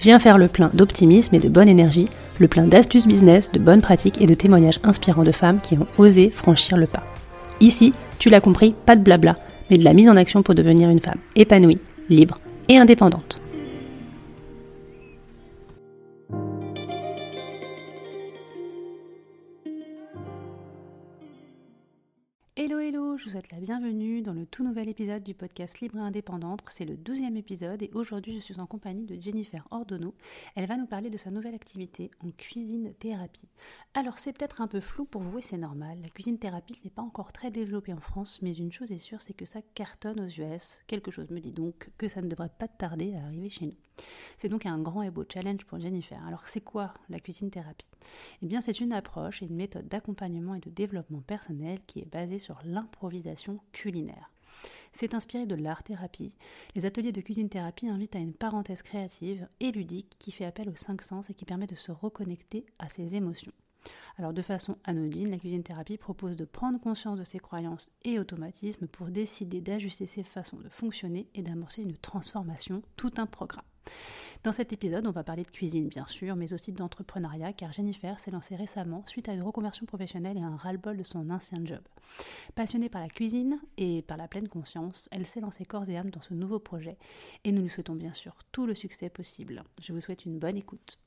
Viens faire le plein d'optimisme et de bonne énergie, le plein d'astuces business, de bonnes pratiques et de témoignages inspirants de femmes qui ont osé franchir le pas. Ici, tu l'as compris, pas de blabla, mais de la mise en action pour devenir une femme épanouie, libre et indépendante. Je vous souhaite la bienvenue dans le tout nouvel épisode du podcast Libre et Indépendante. C'est le douzième épisode et aujourd'hui je suis en compagnie de Jennifer Ordonneau. Elle va nous parler de sa nouvelle activité en cuisine thérapie. Alors c'est peut-être un peu flou pour vous et c'est normal. La cuisine thérapie n'est pas encore très développé en France, mais une chose est sûre, c'est que ça cartonne aux US. Quelque chose me dit donc que ça ne devrait pas tarder à arriver chez nous. C'est donc un grand et beau challenge pour Jennifer. Alors c'est quoi la cuisine thérapie? Eh bien c'est une approche et une méthode d'accompagnement et de développement personnel qui est basée sur l'improvisation culinaire. C'est inspiré de l'art-thérapie. Les ateliers de cuisine-thérapie invitent à une parenthèse créative et ludique qui fait appel aux cinq sens et qui permet de se reconnecter à ses émotions. Alors de façon anodine, la cuisine thérapie propose de prendre conscience de ses croyances et automatismes pour décider d'ajuster ses façons de fonctionner et d'amorcer une transformation, tout un programme. Dans cet épisode, on va parler de cuisine bien sûr, mais aussi d'entrepreneuriat car Jennifer s'est lancée récemment suite à une reconversion professionnelle et un ras-le-bol de son ancien job. Passionnée par la cuisine et par la pleine conscience, elle s'est lancée corps et âme dans ce nouveau projet et nous lui souhaitons bien sûr tout le succès possible. Je vous souhaite une bonne écoute.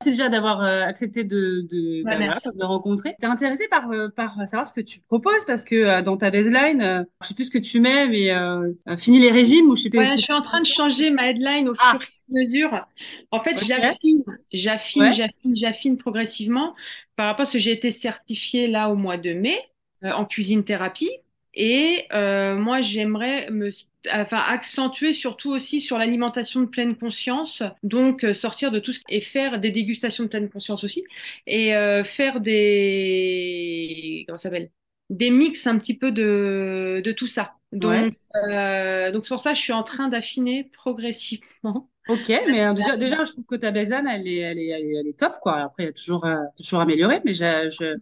Merci déjà d'avoir euh, accepté de, de, Ouais, bah, merci. de rencontrer. T'es intéressée par, euh, par savoir ce que tu proposes parce que euh, dans ta baseline, euh, je sais plus ce que tu mets, mais euh, fini les régimes ou je sais pas. Ouais, je suis en train de changer ma headline au Ah. fur et à mesure. En fait, j'affine, j'affine, Ouais. j'affine, j'affine progressivement par rapport à ce que j'ai été certifiée là au mois de mai euh, en cuisine thérapie. Et euh, moi, j'aimerais me, enfin, accentuer surtout aussi sur l'alimentation de pleine conscience, donc euh, sortir de tout ce et faire des dégustations de pleine conscience aussi, et euh, faire des, comment ça s'appelle? Des mix un petit peu de, de tout ça. Donc, Ouais. donc c'est pour ça que je suis en train d'affiner progressivement. Ok, mais déjà, déjà, je trouve que ta baseline, elle est, elle est, elle est, elle est top, quoi. Après, il y a toujours, toujours améliorer, mais je, je,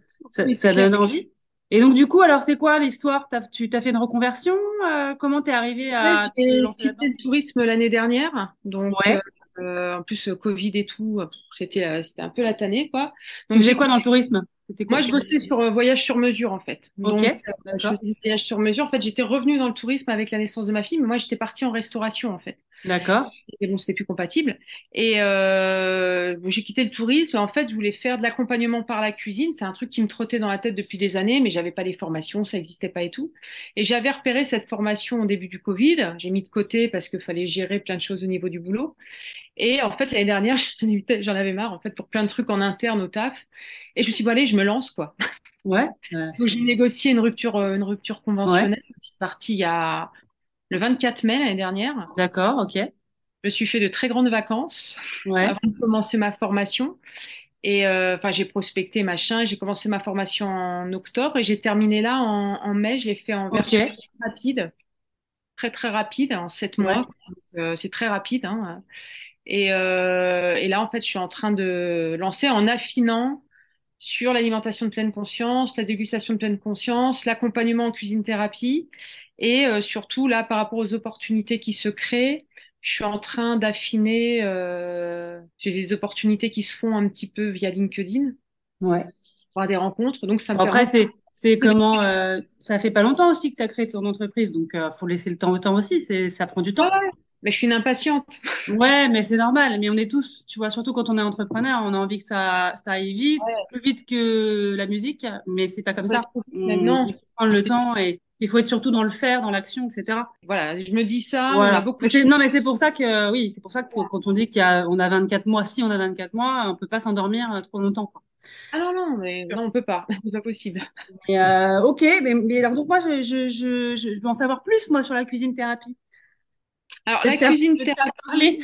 ça, donne envie. Et donc, du coup, alors, c'est quoi l'histoire? T'as, tu t'as fait une reconversion? Euh, comment t'es arrivé à te J'ai le tourisme l'année dernière, donc Ouais. euh, en plus euh, Covid et tout, euh, c'était euh, c'était un peu la tannée quoi. Donc j'ai quoi dans le tourisme? Quoi? Moi, je bossais sur euh, voyage sur mesure, en fait. Ok, Donc, euh, je faisais des voyages sur mesure. En fait, j'étais revenue dans le tourisme avec la naissance de ma fille, mais moi, j'étais partie en restauration, en fait. D'accord. Et bon, c'était plus compatible. Et euh, j'ai quitté le tourisme. En fait, je voulais faire de l'accompagnement par la cuisine. C'est un truc qui me trottait dans la tête depuis des années, mais j'avais pas les formations, ça n'existait pas et tout. Et j'avais repéré cette formation au début du Covid. J'ai mis de côté parce qu'il fallait gérer plein de choses au niveau du boulot. Et en fait, l'année dernière, j'en avais marre, en fait, pour plein de trucs en interne au taf. Et je me suis dit, bon, allez, je me lance, quoi. Ouais. Euh, j'ai négocié une rupture, euh, une rupture conventionnelle. Je suis partie il y a le 24 mai l'année dernière. D'accord, ok. Je me suis fait de très grandes vacances Ouais. avant de commencer ma formation. Et euh, enfin, j'ai prospecté machin. J'ai commencé ma formation en octobre et j'ai terminé là en, en mai. Je l'ai fait en version rapide, très très rapide, en sept Ouais. mois. Euh, c'est très rapide. Hein. Et, euh, et là, en fait, je suis en train de lancer en affinant sur l'alimentation de pleine conscience, la dégustation de pleine conscience, l'accompagnement en cuisine thérapie et euh, surtout là par rapport aux opportunités qui se créent, je suis en train d'affiner. Euh, j'ai des opportunités qui se font un petit peu via LinkedIn, Ouais. par des rencontres. Donc ça me Après, c'est, c'est comment, euh, ça fait pas longtemps aussi que tu as créé ton entreprise, donc euh, faut laisser le temps au temps aussi, c'est, ça prend du temps. Ouais, Mais je suis une impatiente. Ouais, mais c'est normal. Mais on est tous, tu vois, surtout quand on est entrepreneur, on a envie que ça, ça aille vite, Ouais. plus vite que la musique, mais c'est pas comme Ouais, ça. On- Maintenant, il faut prendre le temps et il faut être surtout dans le faire, dans l'action, etc. voilà, je me dis ça, on a Voilà. beaucoup Mais non, mais c'est pour ça que, oui, c'est pour ça que quand on dit qu'il y a, on a 24 mois, si on a 24 mois, on peut pas s'endormir euh, trop longtemps, quoi. Ah non, non, mais non, on peut pas. C'est pas possible. Euh, ok, mais, mais alors donc moi, je, je, je, je veux en savoir plus, moi, sur la cuisine thérapie. Alors, la cuisine je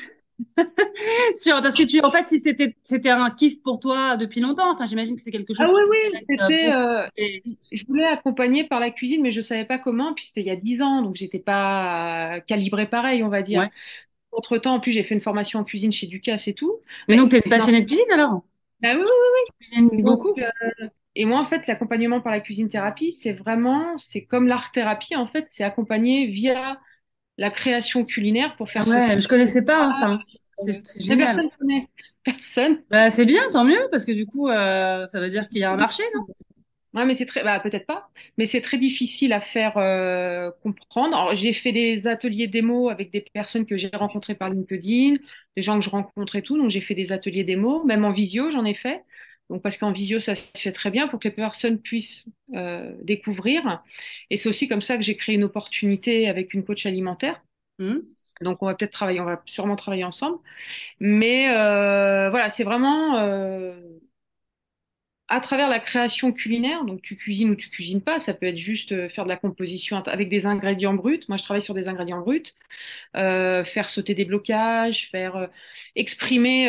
Sur, parce que tu, en fait, si c'était, c'était un kiff pour toi depuis longtemps, enfin, j'imagine que c'est quelque Ah chose oui, qui oui, t'intéresse euh, c'était. beaucoup. euh, Et- je voulais accompagner par la cuisine, mais je savais pas comment. Puis c'était il y a 10 ans, donc j'étais pas euh, calibrée pareil, on va dire. Ouais. Entre-temps, en plus, j'ai fait une formation en cuisine chez Ducasse et tout. Mais Mais donc, t'es passionnée de cuisine alors? Ah oui, Tu cuisines oui. beaucoup? Donc, euh, et moi, en fait, l'accompagnement par la cuisine thérapie, c'est vraiment, c'est comme l'art thérapie, en fait, c'est accompagné via la création culinaire pour faire. Ouais, je connaissais pas hein, ça. hein. Euh, C'est, génial. personne connaît. Personne. Bah, c'est bien, tant mieux, parce que du coup, euh, ça veut dire qu'il y a un marché, non? Ouais, mais c'est très, bah, peut-être pas, mais c'est très difficile à faire euh, comprendre. J'ai fait des ateliers démo avec des personnes que j'ai rencontrées par LinkedIn, des gens que je rencontre et tout, donc j'ai fait des ateliers démo, même en visio, j'en ai fait. Donc, parce qu'en visio, ça se fait très bien pour que les personnes puissent euh, découvrir. Et c'est aussi comme ça que j'ai créé une opportunité avec une coach alimentaire. Mhm. Donc, on va peut-être travailler, on va sûrement travailler ensemble. Mais euh, voilà, c'est vraiment euh, à travers la création culinaire, donc tu cuisines ou tu cuisines pas, ça peut être juste euh, faire de la composition avec des ingrédients bruts. Moi, je travaille sur des ingrédients bruts, euh, faire sauter des blocages, faire euh, exprimer,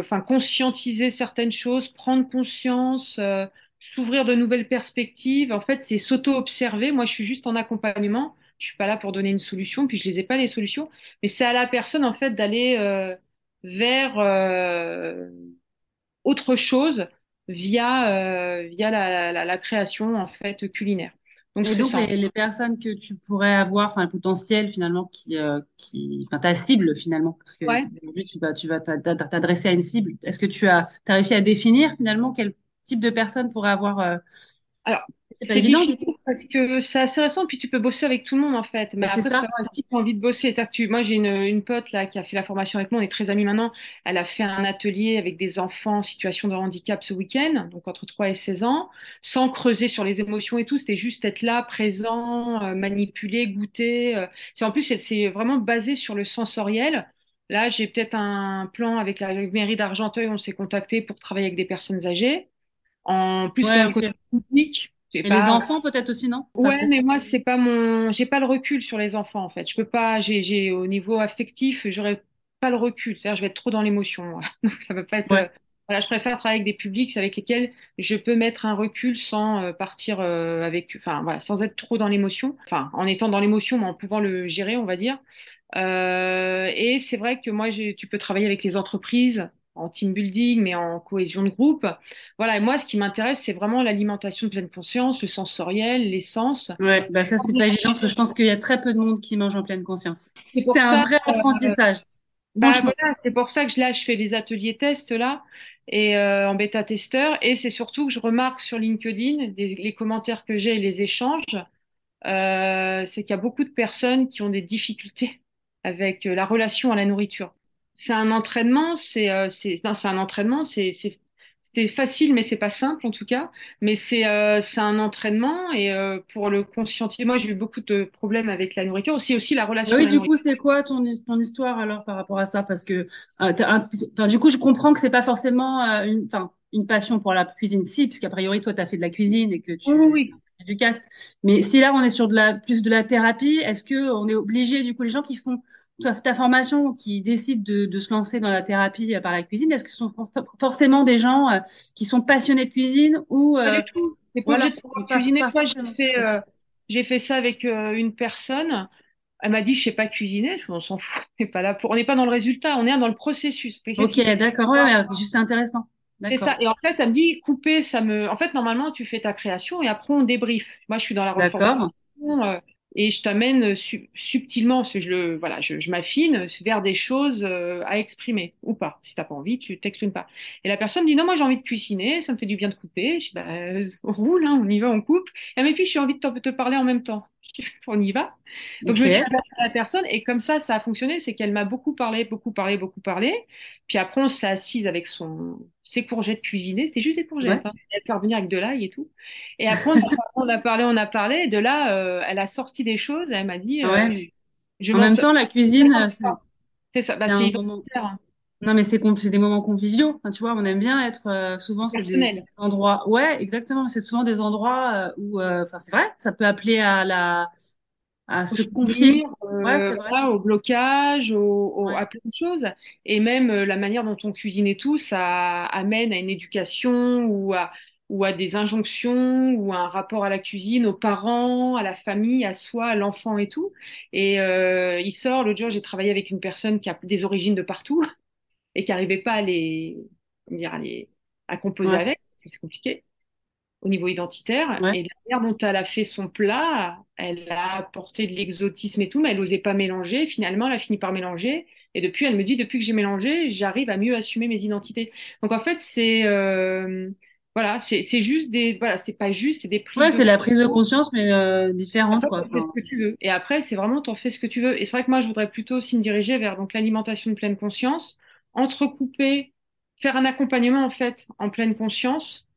enfin conscientiser certaines choses, prendre conscience, s'ouvrir de nouvelles perspectives. En fait, c'est s'auto-observer. Moi, je suis juste en accompagnement. Je suis pas là pour donner une solution, puis je les ai pas les solutions, mais c'est à la personne en fait d'aller vers autre chose via, euh, via la, la, la création en fait culinaire. Donc Et les, les personnes que tu pourrais avoir, enfin, le potentiel finalement, qui, euh, qui, enfin, ta cible finalement, parce que Ouais. aujourd'hui, tu vas, tu vas t'a- t'a- t'adresser à une cible. Est-ce que tu as, t'as réussi à définir finalement quel type de personne pourrait avoir, euh, Alors, c'est pas évident du difficile parce que c'est assez récent, puis tu peux bosser avec tout le monde en fait. Mais Bah, c'est après, ça. tu as envie de bosser. C'est-à-dire que tu- Moi, j'ai une, une pote là qui a fait la formation avec moi, on est très amis maintenant. Elle a fait un atelier avec des enfants en situation de handicap ce week-end, donc entre 3 et 16 ans, sans creuser sur les émotions et tout. C'était juste être là, présent, euh, manipuler, goûter. euh. C'est en plus, c'est vraiment basé sur le sensoriel. Là, j'ai peut-être un plan avec la mairie d'Argenteuil. On s'est contacté pour travailler avec des personnes âgées. En plus, Ouais, moi, le ok. côté public, Et les enfants peut-être aussi, non? Ouais, mais moi, c'est pas mon, j'ai pas le recul sur les enfants, en fait. Je peux pas, j'ai, j'ai, au niveau affectif, j'aurais pas le recul. C'est-à-dire, je vais être trop dans l'émotion. Donc, ça peut pas être, Ouais. euh, voilà, je préfère travailler avec des publics avec lesquels je peux mettre un recul sans euh, partir euh, avec, enfin, voilà, sans être trop dans l'émotion. Enfin, en étant dans l'émotion, mais en pouvant le gérer, on va dire. Euh, et c'est vrai que moi, tu peux travailler avec les entreprises en team building, mais en cohésion de groupe. Voilà, et moi, ce qui m'intéresse, c'est vraiment l'alimentation de pleine conscience, le sensoriel, les sens. Ouais, bah ça, c'est pas évident parce que je pense qu'il y a très peu de monde qui mange en pleine conscience. C'est un vrai euh, apprentissage. bah voilà, c'est pour ça que là, je fais des ateliers tests là, et euh, en bêta-testeur, et c'est surtout que je remarque sur LinkedIn les commentaires que j'ai et les échanges, euh, c'est qu'il y a beaucoup de personnes qui ont des difficultés avec euh, la relation à la nourriture. C'est un entraînement, c'est euh, c'est un entraînement, c'est facile, mais c'est pas simple en tout cas. Mais c'est euh, c'est un entraînement et euh, pour le conscientiser, moi j'ai eu beaucoup de problèmes avec la nourriture, aussi aussi la relation oui, la du coup, c'est quoi ton, ton histoire alors par rapport à ça? Parce que, un- du coup, je comprends que c'est pas forcément une, enfin, une passion pour la cuisine, si, parce qu'a priori, toi, tu as fait de la cuisine et que Oui, oui, tu oui. fais du caste. Mais si là, on est sur de la, plus de la thérapie, est-ce que on est obligé, du coup, les gens qui font ta ta formation, qui décident de, de se lancer dans la thérapie euh, par la cuisine, est-ce que ce sont for- forcément des gens euh, qui sont passionnés de cuisine ou, euh, pas voilà, obligé de cuisiner. j'ai fait, euh, j'ai fait ça avec une personne. Elle m'a dit, je sais pas cuisiner. Je, on s'en fout. On n'est pas là pour, on n'est pas dans le résultat. On est dans le processus. Ok, d'accord, ouais, juste c'est intéressant. C'est ça. Et en fait, elle me dit, couper, ça me. En fait, normalement, tu fais ta création et après, on débrief. Moi, je suis dans la d'accord. reformation et je t'amène su- subtilement, parce je voilà, je, m'affine vers des choses euh, à exprimer ou pas. Si t'as pas envie, tu t'exprimes pas. Et la personne dit, non, moi, j'ai envie de cuisiner, ça me fait du bien de couper. Je dis, bah, euh, on roule, hein, on y va, on coupe. Et mais puis, j'ai envie de te parler en même temps. On y va. Donc je me suis adaptée à la personne et comme ça, ça a fonctionné. C'est qu'elle m'a beaucoup parlé, beaucoup parlé, beaucoup parlé. Puis après, on s'est assise avec son ses courgettes cuisinées. C'était juste des courgettes. Hein. Elle peut revenir avec de l'ail et tout. Et après, on a, parlé, on a parlé. Et de là, euh, elle a sorti des choses. Elle m'a dit. Euh, je en même temps, la cuisine, c'est ça. Bah, c'est. Non, mais c'est des moments conviviaux. tu vois, on aime bien être. Euh, souvent, c'est des, endroits. Ouais, exactement. C'est souvent des endroits où, enfin, c'est vrai, ça peut appeler à la à se confier euh, au blocage, au, à plein de choses. Et même euh, la manière dont on cuisine et tout, ça amène à une éducation ou à, ou à des injonctions ou à un rapport à la cuisine, aux parents, à la famille, à soi, à l'enfant et tout. Et euh, il sort, l'autre jour, j'ai travaillé avec une personne qui a des origines de partout et qui n'arrivait pas à les, dire, à, les, à composer avec, parce que c'est compliqué au niveau identitaire. Et la manière dont elle a fait son plat, elle a apporté de l'exotisme et tout, mais elle n'osait pas mélanger. Finalement, elle a fini par mélanger. Et depuis, elle me dit, depuis que j'ai mélangé, j'arrive à mieux assumer mes identités. Donc en fait, c'est euh, voilà, c'est juste des voilà, c'est pas juste, c'est des prises. Ouais, c'est la prise de conscience, mais euh, différente quoi. Fais ce que tu veux. Et après, c'est vraiment t'en fais ce que tu veux. Et c'est vrai que moi, je voudrais plutôt aussi me diriger vers donc l'alimentation de pleine conscience, entrecouper, faire un accompagnement en fait en pleine conscience.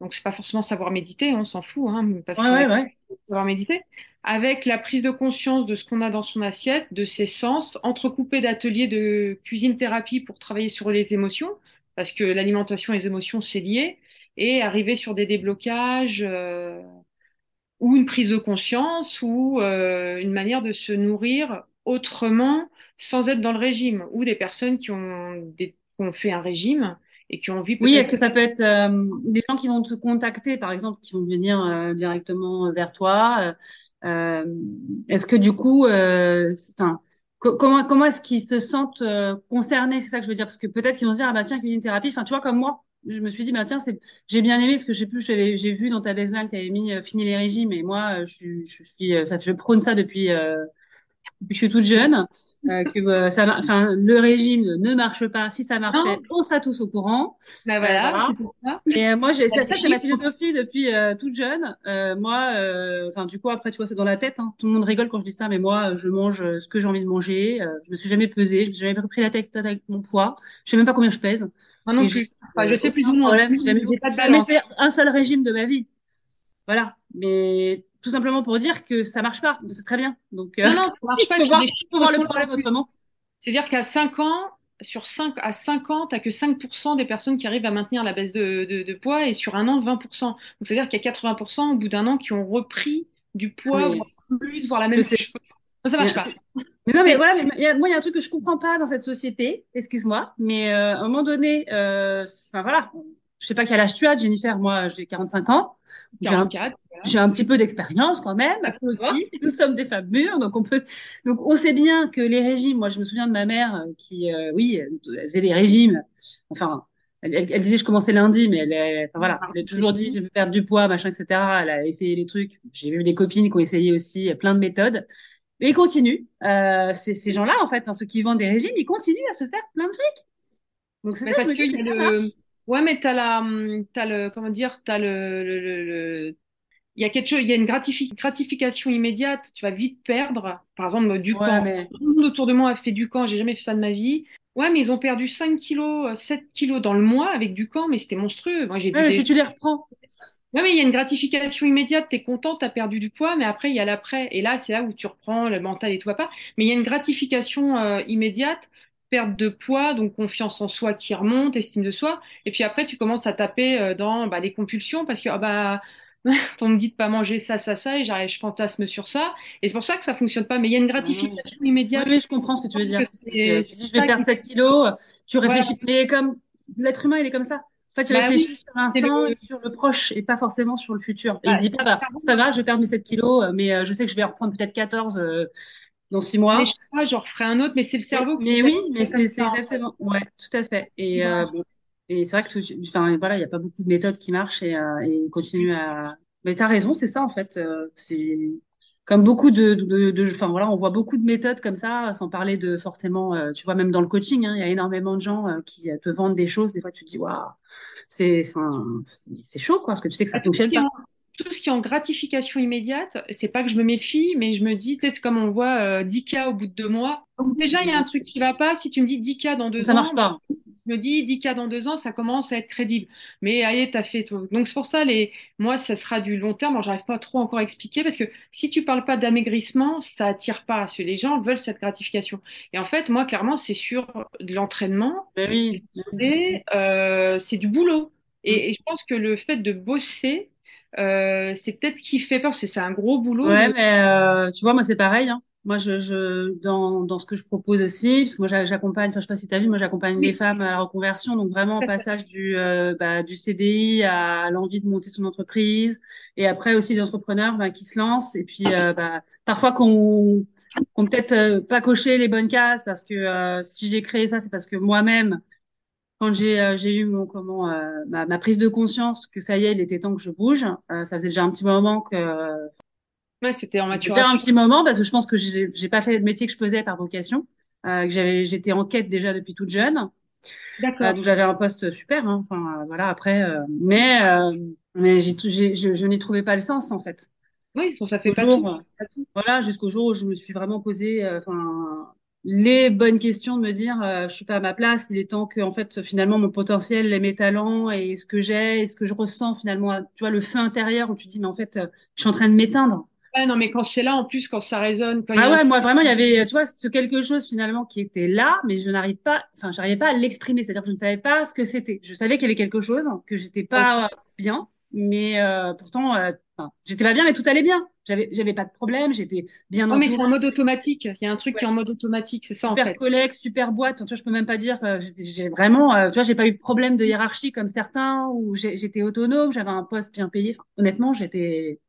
Donc c'est pas forcément savoir méditer, on s'en fout, hein, parce ouais, savoir méditer, avec la prise de conscience de ce qu'on a dans son assiette, de ses sens, entrecoupé d'ateliers de cuisine thérapie pour travailler sur les émotions, parce que l'alimentation et les émotions c'est lié, et arriver sur des déblocages euh, ou une prise de conscience ou euh, une manière de se nourrir autrement sans être dans le régime, ou des personnes qui ont, des, qui ont fait un régime et qui ont envie. Oui, est-ce que ça peut être euh, des gens qui vont te contacter, par exemple, qui vont venir euh, directement vers toi euh, Est-ce que du coup, enfin, comment comment est-ce qu'ils se sentent concernés? C'est ça que je veux dire, parce que peut-être qu'ils vont se dire ah bah tiens cuisine thérapie. Enfin, tu vois comme moi, je me suis dit bah tiens c'est j'ai bien aimé ce que j'ai plus j'ai vu dans ta baseline tu avais mis fini les régimes et moi je, je suis ça je prône ça depuis je suis toute jeune, euh, que euh, ça, enfin, le régime ne marche pas. Si ça marchait, on sera tous au courant. Bah voilà, euh, ça. Et moi, j'ai, ça, c'est ma philosophie depuis toute jeune. moi, enfin, du coup, après, tu vois, c'est dans la tête. Hein. Tout le monde rigole quand je dis ça, mais moi, je mange ce que j'ai envie de manger. je me suis jamais pesée, je me suis jamais pris la tête avec mon poids. Je sais même pas combien je pèse. Moi non plus. Je, je sais plus ou moins. J'ai jamais, jamais fait un seul régime de ma vie. Voilà. Mais tout simplement pour dire que ça marche pas. C'est très bien. Donc, euh, non, non, ça marche pas. il faut voir, le problème autrement. C'est-à-dire qu'à 5 ans, sur 5 à 5 ans, tu que 5% des personnes qui arrivent à maintenir la baisse de, de, de poids et sur un an, 20%. Donc, c'est-à-dire qu'il y a 80% au bout d'un an qui ont repris du poids, voire plus, voire la même chose. Ça marche pas. Mais non, mais voilà, mais moi, il y a un truc que je comprends pas dans cette société, excuse-moi, mais euh, à un moment donné, euh, enfin voilà, je sais pas quel âge tu as, Jennifer, moi j'ai 45 ans. 44 j'ai un petit peu d'expérience quand même. Aussi. Nous sommes des femmes mûres, donc on peut. Donc on sait bien que les régimes. Moi, je me souviens de ma mère euh, qui, euh, oui, elle faisait des régimes. Enfin, elle, elle, disait je commençais lundi, mais elle, enfin, voilà, elle a toujours dit je veux perdre du poids, machin, etc. Elle a essayé les trucs. J'ai vu des copines qui ont essayé aussi plein de méthodes. Mais ils continuent. Euh, ces gens-là, en fait, hein, ceux qui vendent des régimes, ils continuent à se faire plein de trucs. Donc c'est ça parce le... Ouais, mais t'as la, hum, t'as le, comment dire, t'as le, le, le, il y a quelque chose, il y a une gratification immédiate, tu vas vite perdre. Par exemple, du camp. Mais... Tout le monde autour de moi a fait du camp, j'ai jamais fait ça de ma vie. Ouais, mais ils ont perdu 5 kilos, 7 kilos dans le mois avec du camp, mais c'était monstrueux. Moi, j'ai ouais, mais si tu les reprends. Ouais, mais il y a une gratification immédiate, t'es content, t'as perdu du poids, mais après, il y a l'après. Et là, c'est là où tu reprends le mental et tout va pas. Mais il y a une gratification euh, immédiate, perte de poids, donc confiance en soi qui remonte, estime de soi. Et puis après, tu commences à taper euh, dans bah, les compulsions parce que, ah bah, on me dit de pas manger ça, ça, ça, et j'arrive, je fantasme sur ça. Et c'est pour ça que ça fonctionne pas. Mais il y a une gratification immédiate. Oui, je comprends ce que tu veux dire. si je vais perdre 7 kilos, tu réfléchis. Mais comme l'être humain, il est comme ça. En fait, il bah réfléchit sur l'instant, sur le proche et pas forcément sur le futur. Et il se dit pas, bah, c'est pas grave, je vais perdre mes 7 kilos, mais euh, je sais que je vais reprendre peut-être 14 euh, dans 6 mois. Mais je sais j'en referai un autre, mais c'est le cerveau. Mais, oui, mais c'est exactement. Ouais, tout à fait. Et euh, bon, et c'est vrai que tout, enfin voilà, il y a pas beaucoup de méthodes qui marchent et, euh, et continue à. Mais t'as raison, c'est ça en fait. Euh, c'est comme beaucoup de, de, de, enfin voilà, on voit beaucoup de méthodes comme ça, sans parler de forcément, euh, tu vois même dans le coaching, hein, il y a énormément de gens euh, qui te vendent des choses. Des fois, tu te dis waouh, c'est, enfin, c'est chaud quoi, parce que tu sais que ça fonctionne pas. Tout ce qui est en gratification immédiate, c'est pas que je me méfie, mais je me dis, c'est comme on voit euh, 10K au bout de deux mois. Donc déjà, il y a un truc qui va pas. Si tu me dis 10K dans deux Ça ans, marche pas. je me dis 10K dans deux ans, ça commence à être crédible. Mais allez, t'as fait tout. Donc c'est pour ça, les... moi, ça sera du long terme. J'arrive pas trop encore à expliquer parce que si tu parles pas d'amaigrissement, ça attire pas. Parce que les gens veulent cette gratification. Et en fait, moi, clairement, c'est sur de l'entraînement Ben oui. euh, c'est du boulot. Et, et je pense que le fait de bosser, euh, c'est peut-être ce qui fait peur, c'est c'est un gros boulot. Ouais, mais euh, tu vois, moi, c'est pareil. Hein. Moi, je, je, dans, dans ce que je propose aussi, parce que moi, j'a- j'accompagne, enfin, je sais pas si tu as vu, moi, j'accompagne les Oui, femmes à la reconversion, donc vraiment au passage du, euh, bah, du CDI à l'envie de monter son entreprise, et après aussi des entrepreneurs bah, qui se lancent, et puis euh, bah, parfois qu'on qu'on peut-être euh, pas coché les bonnes cases, parce que euh, si j'ai créé ça, c'est parce que moi-même, quand j'ai euh, j'ai eu mon comment euh, ma, ma prise de conscience que ça y est, il était temps que je bouge, euh, ça faisait déjà un petit moment que ouais, c'était en ça faisait déjà un petit moment parce que je pense que j'ai pas fait le métier que je faisais par vocation, que j'avais j'étais en quête déjà depuis toute jeune, D'accord. donc j'avais un poste super, hein, enfin voilà après, mais mais j'ai je, je n'y trouvais pas le sens en fait. Oui, ça, fait pas jour, tout. voilà jusqu'au jour où je me suis vraiment posé, euh, enfin les bonnes questions de me dire euh, je suis pas à ma place, il est temps que en fait finalement mon potentiel, et mes talents et ce que j'ai et ce que je ressens finalement, tu vois le feu intérieur où tu dis mais en fait euh, je suis en train de m'éteindre. Ouais, non, mais quand c'est là, en plus, quand ça résonne, quand y Ah a ouais, moi vraiment, il y avait, tu vois, ce quelque chose finalement qui était là, mais je n'arrive pas, enfin, j'arrivais pas à l'exprimer, c'est-à-dire que je ne savais pas ce que c'était. Je savais qu'il y avait quelque chose, que j'étais Ouais, pas bien, mais euh, pourtant, euh, enfin, j'étais pas bien, mais tout allait bien. J'avais, j'avais pas de problème, j'étais bien Ouais, mais c'est un mode automatique. Il y a un truc qui est en mode automatique, c'est ça en super fait. collègue, super boîte. Tu vois, je peux même pas dire, que j'étais- j'ai vraiment, euh, tu vois, j'ai pas eu de problème de hiérarchie comme certains, où j'étais autonome, j'avais un poste bien payé. Enfin, honnêtement, j'étais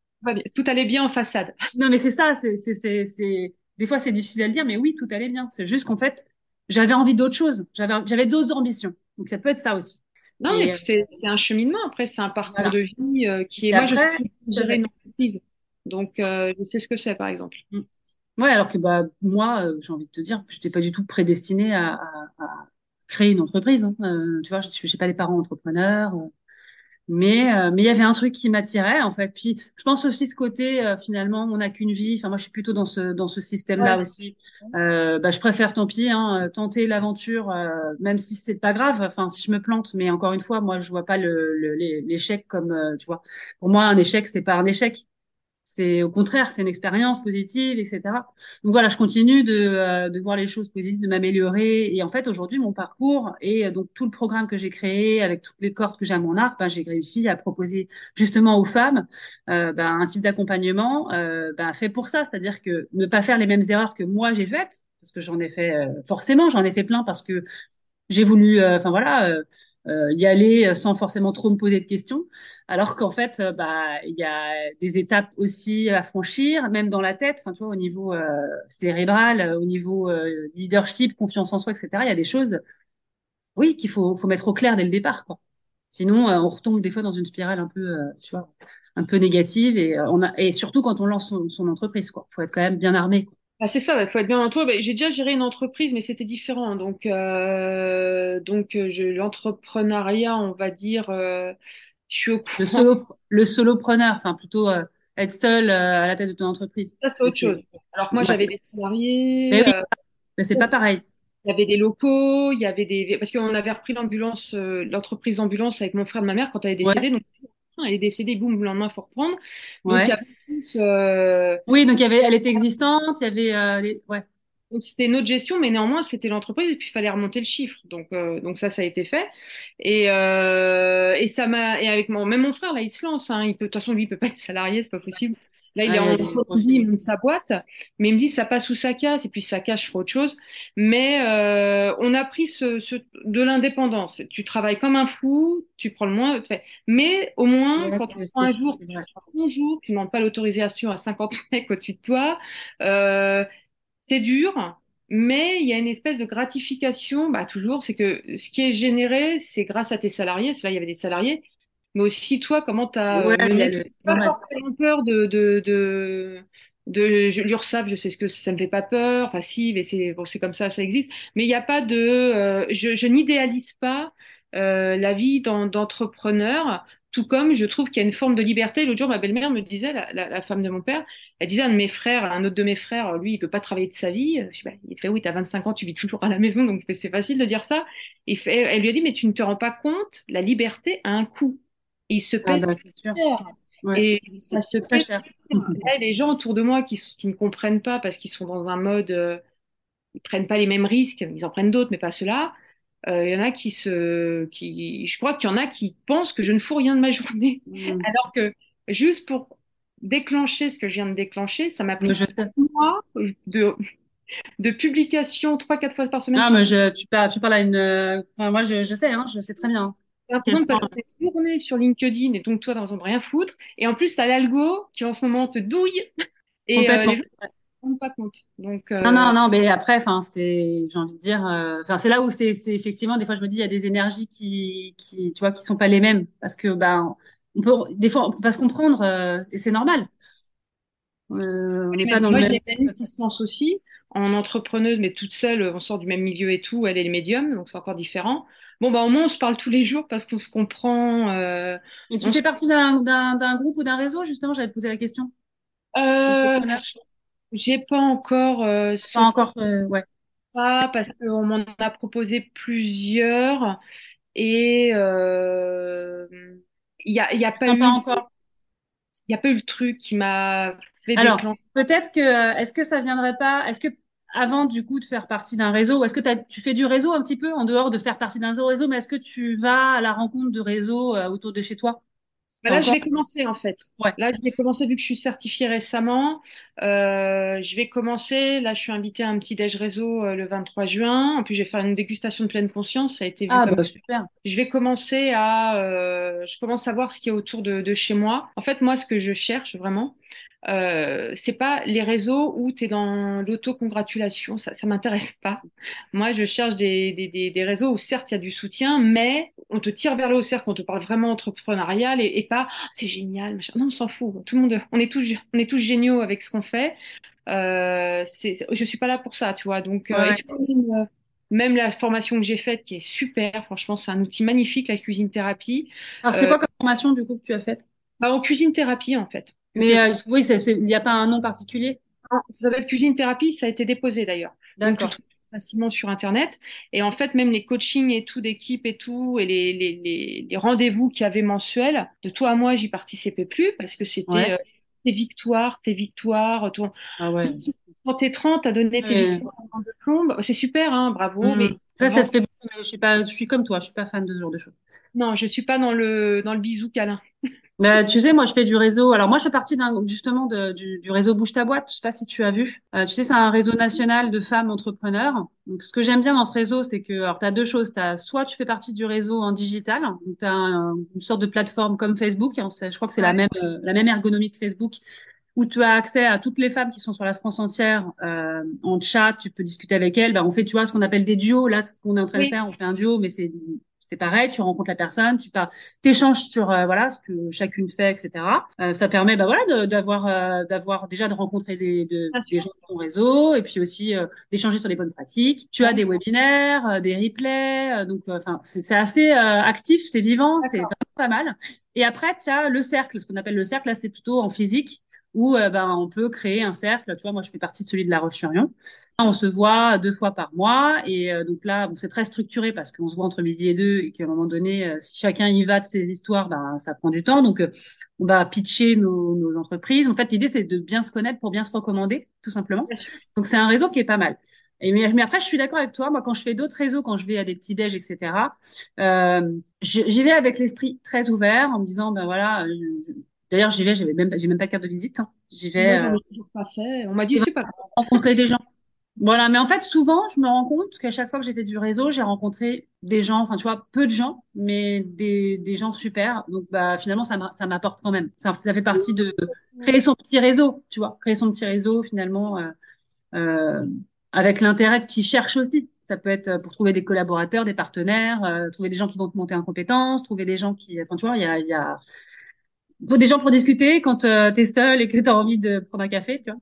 Tout allait bien en façade. Non, mais c'est ça, c'est, c'est, c'est, c'est, des fois c'est difficile à le dire, mais oui, tout allait bien. C'est juste qu'en fait, j'avais envie d'autre chose. J'avais, j'avais d'autres ambitions. Donc ça peut être ça aussi. Non, mais Et euh, c'est un cheminement. Après, c'est un parcours voilà. de vie euh, qui est. Et Moi, je à gérer une entreprise, donc euh, je sais ce que c'est, par exemple. Mm. Ouais, alors que bah moi, j'ai envie de te dire, je n'étais pas du tout prédestinée à, à, à créer une entreprise. hein. Tu vois, je ne suis pas des parents entrepreneurs. Mais euh, mais il y avait un truc qui m'attirait en fait. Puis je pense aussi ce côté euh, finalement on n'a qu'une vie. Enfin moi je suis plutôt dans ce dans ce système-là Ouais. aussi. Euh, bah je préfère tant pis hein, euh, tenter l'aventure euh, même si c'est pas grave. Enfin si je me plante, mais encore une fois moi je vois pas le le- l'é- l'échec comme euh, tu vois. Pour moi un échec c'est pas un échec. C'est au contraire, c'est une expérience positive, etc. Donc voilà, je continue de, euh, de voir les choses positives, de m'améliorer. Et en fait, aujourd'hui, mon parcours et euh, donc tout le programme que j'ai créé avec toutes les cordes que j'ai à mon arc, ben, j'ai réussi à proposer justement aux femmes euh, ben, un type d'accompagnement euh, ben, fait pour ça, c'est-à-dire que ne pas faire les mêmes erreurs que moi j'ai faites, parce que j'en ai fait forcément, j'en ai fait plein parce que j'ai voulu, enfin voilà, euh, y aller euh, sans forcément trop me poser de questions, alors qu'en fait, euh, bah, il y a des étapes aussi à franchir, même dans la tête, enfin tu vois, au niveau euh, cérébral, euh, au niveau leadership, confiance en soi, etc. Il y a des choses, oui, qu'il faut, faut mettre au clair dès le départ, quoi. Sinon, on retombe des fois dans une spirale un peu, tu vois, un peu négative et on a, et surtout quand on lance son, son entreprise, quoi. Faut être quand même bien armé, quoi. Ah, c'est ça, il faut être bien entouré. Bah, j'ai déjà géré une entreprise, mais c'était différent. Donc, euh, donc euh, je, l'entrepreneuriat, on va dire, euh, je suis au Le courant. solo, le solopreneur, enfin plutôt euh, être seul euh, à la tête de ton entreprise. Ça, c'est autre chose. c'est, Alors que moi, ouais. j'avais des Mais salariés. oui, euh, mais c'est ça, pas pareil. Il y avait des locaux, il y avait des... Parce qu'on avait repris l'ambulance, euh, l'entreprise d'ambulance avec mon frère de ma mère quand elle est Ouais, décédée. Donc, elle est décédée, boum, le lendemain, il faut reprendre. Donc, il y ouais. avait plus... euh, Oui, donc y avait, elle était existante, il y avait, euh, les- ouais, Donc, c'était une autre gestion, mais néanmoins, c'était l'entreprise et puis il fallait remonter le chiffre. Donc, euh, donc ça, ça a été fait. Et, et ça m'a... Et avec mon... Même mon frère, là, il se lance. Hein. Il peut... De toute façon, lui, il peut pas être salarié, c'est pas possible. Là, il Ah, est en Colombie, il monte sa boîte, mais il me dit ça passe ou ça casse, et puis ça cache, je ferai autre chose. Mais euh, on a pris ce, ce- de l'indépendance. Tu travailles comme un fou, tu prends le moins, tu fais- mais au moins, quand tu prends un jour, tu prends jour, tu ne demandes pas l'autorisation à 50 mecs au-dessus de toi. Euh, c'est dur, mais il y a une espèce de gratification, bah, toujours, c'est que ce qui est généré, c'est grâce à tes salariés, là, il y avait des salariés, mais aussi toi, comment tu as Ouais, mené, tu le, pas forcément peur de, de, de, de je- l'URSSAF, je sais ce que ça me fait pas peur, enfin si, mais c'est bon, c'est comme ça, ça existe, mais il n'y a pas de, euh, je, je n'idéalise pas euh, la vie d'en- d'entrepreneur, Tout comme je trouve qu'il y a une forme de liberté. L'autre jour, ma belle-mère me disait, la, la, la, femme de mon père, elle disait à un de mes frères, un autre de mes frères, lui, il peut pas travailler de sa vie. Je sais pas, il fait, oui, t'as 25 ans, tu vis toujours à la maison, donc c'est facile de dire ça. Et elle lui a dit, mais tu ne te rends pas compte, la liberté a un coût. Et il se ah bah, cher. Ouais. Et ça se paye cher. Là, les gens autour de moi qui, qui ne comprennent pas parce qu'ils sont dans un mode, euh, ils prennent pas les mêmes risques, ils en prennent d'autres, mais pas ceux-là. Euh, il y en a qui se, qui, je crois qu'il y en a qui pensent que je ne fous rien de ma journée, mmh. alors que juste pour déclencher ce que je viens de déclencher, ça m'a pris un mois de, de publication trois, quatre fois par semaine. Ah, mais je, tu, parles, tu parles à une. Euh, enfin, moi, je, je sais, hein, je sais très bien. J'ai l'impression de passer des journées sur LinkedIn et donc toi, dans un rien foutre. Et en plus, tu as l'algo qui en ce moment te douille. Et euh, les gens pas compte. Donc, euh... Non, non, non, mais après, enfin, c'est, j'ai envie de dire, euh, c'est là où c'est, c'est effectivement, des fois, je me dis, il y a des énergies qui, qui, tu vois, qui sont pas les mêmes, parce que, ben, on peut, des fois, on peut pas se comprendre, euh, et c'est normal. Euh, on n'est pas dans moi, le même. J'ai des qui se lancent aussi en entrepreneuse, mais toute seule, on sort du même milieu et tout. Elle est le médium, donc c'est encore différent. Bon, bah, au moins, on se parle tous les jours parce qu'on se comprend. Euh, et tu fais partie d'un, groupe ou d'un réseau, justement, j'allais te poser la question. Euh, j'ai pas encore. Euh, pas encore, ouais. Pas parce qu'on m'en a proposé plusieurs et il y a, y a pas eu. Pas encore? Il y a pas eu le truc qui m'a fait Alors, peut-être que, est-ce que ça viendrait pas, est-ce que avant du coup de faire partie d'un réseau, est-ce que tu fais du réseau un petit peu en dehors de faire partie d'un réseau, mais est-ce que tu vas à la rencontre de réseaux euh, autour de chez toi? Bah Là, je vais commencer en fait. Ouais. Là, je vais commencer vu que je suis certifiée récemment. Euh, je vais commencer. Là, je suis invitée à un petit déj réseau euh, le 23 juin. En plus, je vais faire une dégustation de pleine conscience. Ça a été vu ah, bah, super. Je vais commencer à. Euh, je commence à voir ce qui est autour de, de chez moi. En fait, moi, ce que je cherche vraiment, euh, c'est pas les réseaux où tu es dans l'autocongratulation, ça, ça m'intéresse pas. Moi, je cherche des, des, des, réseaux où certes il y a du soutien, mais on te tire vers le haut, certes, on te parle vraiment entrepreneurial et, et pas oh, c'est génial, machin. non, on s'en fout. Tout le monde, on est tous, on est tous géniaux avec ce qu'on fait. Euh, c'est, je suis pas là pour ça, tu vois. Donc, euh, tu vois, même la formation que j'ai faite, qui est super, franchement, c'est un outil magnifique, la cuisine thérapie. Alors, c'est quoi comme formation du coup que tu as faite? bah, En cuisine thérapie, en fait. Mais euh, oui, il n'y a pas un nom particulier? Ça s'appelle cuisine thérapie, ça a été déposé d'ailleurs. D'accord. Facilement sur Internet. Et en fait, même les coachings et tout d'équipe et tout, et les, les, les, les rendez-vous qu'il y avait mensuels, de toi à moi, j'y participais plus parce que c'était ouais. euh, tes victoires, tes victoires. Ton... Ah ouais. Quand t'es 30, t'as donné tes ouais. victoires de plomb. C'est super, hein, bravo. Mmh. Mais ça, ça se fait bien, mais je suis pas, je suis comme toi, je suis pas fan de ce genre de choses. Non, je suis pas dans le, dans le bisou câlin. Bah, tu sais, moi, je fais du réseau. Alors, moi, je fais partie d'un, justement de, du, du, réseau Bouge ta boîte. Je sais pas si tu as vu. Euh, tu sais, c'est un réseau national de femmes entrepreneurs. Donc, ce que j'aime bien dans ce réseau, c'est que, alors, tu as deux choses. As, soit tu fais partie du réseau en digital, donc tu as un, une sorte de plateforme comme Facebook. Hein, je crois que c'est la même, euh, la même ergonomie que Facebook où tu as accès à toutes les femmes qui sont sur la France entière euh, en chat, tu peux discuter avec elles. Ben, on fait, tu vois, ce qu'on appelle des duos. Là, ce qu'on est en train oui. de faire, on fait un duo, mais c'est c'est pareil, tu rencontres la personne, tu parles, t'échanges sur euh, voilà ce que chacune fait, etc. Euh, ça permet, bah voilà, d'avoir euh, d'avoir déjà de rencontrer des, de, des gens de ton réseau et puis aussi euh, d'échanger sur les bonnes pratiques. Tu as des webinaires, euh, des replays, donc enfin c'est assez actif, c'est vivant, c'est pas mal. Et après, tu as le cercle, ce qu'on appelle le cercle, là c'est plutôt en physique où euh, ben, on peut créer un cercle. Tu vois, moi, je fais partie de celui de La Roche-sur-Yon. On se voit deux fois par mois. Et euh, donc là, bon, c'est très structuré parce qu'on se voit entre midi et deux et qu'à un moment donné, euh, si chacun y va de ses histoires, ben, ça prend du temps. Donc, on va pitcher nos, nos, entreprises. En fait, l'idée, c'est de bien se connaître pour bien se recommander, tout simplement. Donc, c'est un réseau qui est pas mal. Et mais, mais, après, je suis d'accord avec toi. Moi, quand je fais d'autres réseaux, quand je vais à des petits déj, etc., euh, j'y vais avec l'esprit très ouvert, en me disant, ben voilà, je, D'ailleurs, j'y vais, j'ai même, même pas de carte de visite. Hein. J'y vais. Non, euh, pas fait. On m'a dit, c'est pas rencontrer des gens. Voilà, mais en fait, souvent, je me rends compte qu'à chaque fois que j'ai fait du réseau, j'ai rencontré des gens, enfin, tu vois, peu de gens, mais des, des gens super. Donc, bah, finalement, ça m'apporte quand même. Ça, ça fait partie de créer son petit réseau, tu vois, créer son petit réseau, finalement, euh, euh, avec l'intérêt qu'ils cherchent aussi. Ça peut être pour trouver des collaborateurs, des partenaires, euh, trouver des gens qui vont te monter en compétences, trouver des gens qui, enfin, tu vois, il y a, il y a, faut des gens pour discuter quand euh, tu es seul et que tu as envie de prendre un café, tu vois.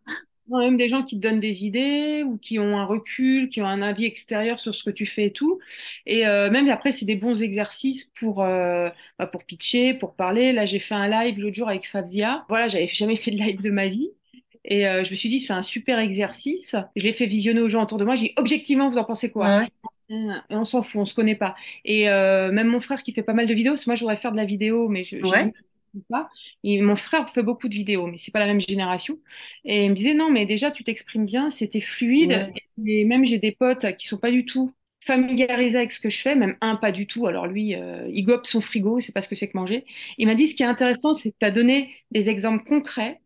même des gens qui te donnent des idées ou qui ont un recul, qui ont un avis extérieur sur ce que tu fais et tout. Et euh, même après, c'est des bons exercices pour euh, bah, pour pitcher, pour parler. Là, j'ai fait un live l'autre jour avec Fabia. Voilà, j'avais jamais fait de live de ma vie. Et euh, je me suis dit, c'est un super exercice. Je l'ai fait visionner aux gens autour de moi. J'ai dit, objectivement, vous en pensez quoi? Ouais. Et on s'en fout, on se connaît pas. Et même mon frère qui fait pas mal de vidéos, parce que moi, je voudrais faire de la vidéo, mais je, Ouais. Pas. Et mon frère fait beaucoup de vidéos, mais c'est pas la même génération. Et il me disait, non, mais déjà, tu t'exprimes bien, c'était fluide. Ouais. Et même, j'ai des potes qui sont pas du tout familiarisés avec ce que je fais, même un pas du tout. Alors lui, euh, il gobe son frigo, il sait pas ce que c'est que manger. Il m'a dit, ce qui est intéressant, c'est que tu as donné des exemples concrets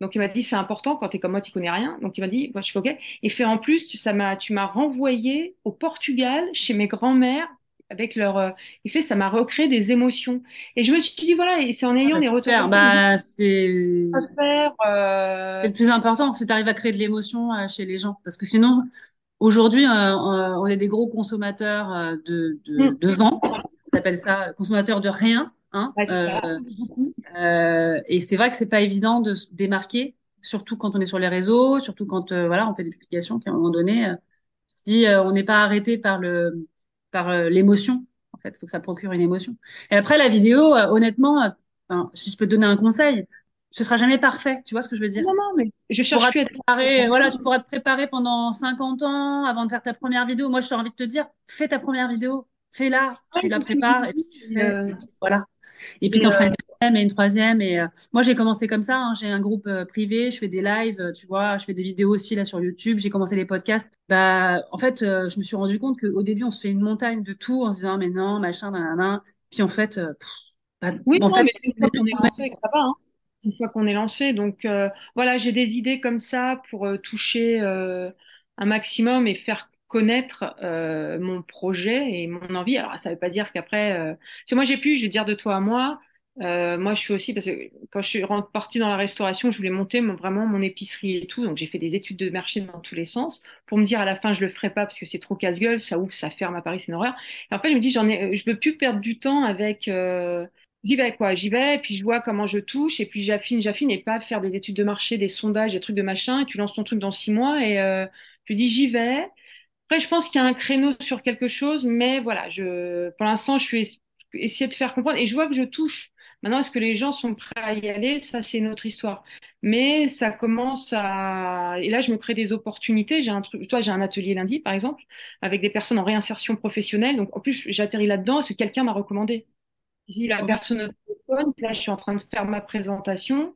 donc il m'a dit c'est important quand tu es comme moi tu connais rien. Donc il m'a dit moi je suis ok. Il fait en plus tu ça m'a tu m'as renvoyé au Portugal chez mes grands-mères avec leur euh, fait ça m'a recréé des émotions. Et je me suis dit voilà et c'est en Ah ayant bah, des retours super. Bah, c'est à faire c'est euh, le plus important, c'est d'arriver à créer de l'émotion euh, chez les gens. Parce que sinon, aujourd'hui, euh, euh, on est des gros consommateurs euh, de, de, de vent. On appelle ça consommateurs de rien. Hein. ouais, c'est Euh, euh, et c'est vrai que c'est pas évident de se démarquer, surtout quand on est sur les réseaux, surtout quand euh, voilà, on fait des publications qu'à un moment donné, euh, si euh, on n'est pas arrêté par le par euh, l'émotion, en fait, il faut que ça procure une émotion. Et après la vidéo, euh, honnêtement, euh, enfin, si je peux te donner un conseil, ce sera jamais parfait, tu vois ce que je veux dire? Non non mais je cherche plus à préparer, voilà, tu pourras te préparer pendant 50 ans avant de faire ta première vidéo. Moi, j'ai envie de te dire, fais ta première vidéo, fais-la, tu ouais, la je prépares et puis tu fais, euh, voilà. Et puis t'en feras une deuxième et une troisième. Et euh, moi, j'ai commencé comme ça. hein. J'ai un groupe euh, privé, je fais des lives, euh, tu vois, je fais des vidéos aussi là sur YouTube. J'ai commencé les podcasts. Bah, en fait, euh, je me suis rendu compte qu'au début, on se fait une montagne de tout en se disant mais non, machin, nanana. Puis en fait, pff, bah, Oui, en non, fait, mais une fois qu'on est lancé ça va, hein. Une fois qu'on est lancé. Donc voilà, j'ai des idées comme ça pour toucher un maximum et faire connaître euh, mon projet et mon envie. Alors ça veut pas dire qu'après, euh... parce que moi j'ai pu, je vais dire de toi à moi. euh, moi, je suis aussi parce que quand je suis partie dans la restauration, je voulais monter mon- vraiment mon épicerie et tout. Donc j'ai fait des études de marché dans tous les sens pour me dire à la fin je le ferai pas parce que c'est trop casse-gueule, ça ouvre, ça ferme à Paris, c'est une horreur. Et en fait, je me dis j'en ai, je veux plus perdre du temps avec euh, J'y vais, quoi. J'y vais, puis je vois comment je touche, et puis j'affine, j'affine, et pas faire des études de marché, des sondages, des trucs de machin, et tu lances ton truc dans six mois, et euh, tu dis j'y vais. Après, je pense qu'il y a un créneau sur quelque chose, mais voilà, je, pour l'instant, je suis es- essayer de faire comprendre, et je vois que je touche. Maintenant, est-ce que les gens sont prêts à y aller? Ça, c'est une autre histoire. Mais ça commence à, et là, je me crée des opportunités. J'ai un truc, toi, j'ai un atelier lundi, par exemple, avec des personnes en réinsertion professionnelle. Donc, en plus, j'atterris là-dedans, parce que quelqu'un m'a recommandé? J'ai eu la personne au téléphone, là je suis en train de faire ma présentation.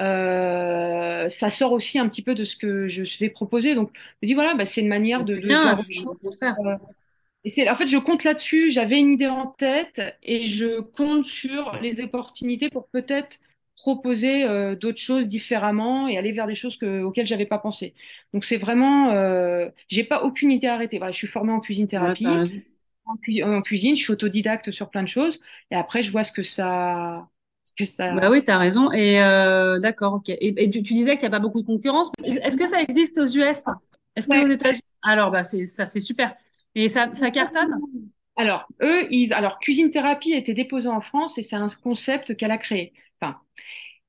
Euh, ça sort aussi un petit peu de ce que je vais proposer. Donc je me dis voilà, bah, c'est une manière de, bien, contraire. Euh, Et c'est, en fait, je compte là-dessus. J'avais une idée en tête et je compte sur les opportunités pour peut-être proposer euh, d'autres choses différemment et aller vers des choses que, auxquelles j'avais pas pensé. Donc c'est vraiment, euh, j'ai pas aucune idée arrêtée. Voilà, je suis formée en cuisine thérapie en cuisine, je suis autodidacte sur plein de choses. Et après, je vois ce que ça, Bah oui, t'as raison. Et euh, d'accord, ok. Et, et tu, tu disais qu'il n'y a pas beaucoup de concurrence. Est-ce que ça existe aux US? Est-ce que aux Ouais. États-Unis? Alors, bah c'est ça, c'est super. Et ça, ça cartonne? Alors, eux, ils, alors, cuisine thérapie a été déposée en France et c'est un concept qu'elle a créé.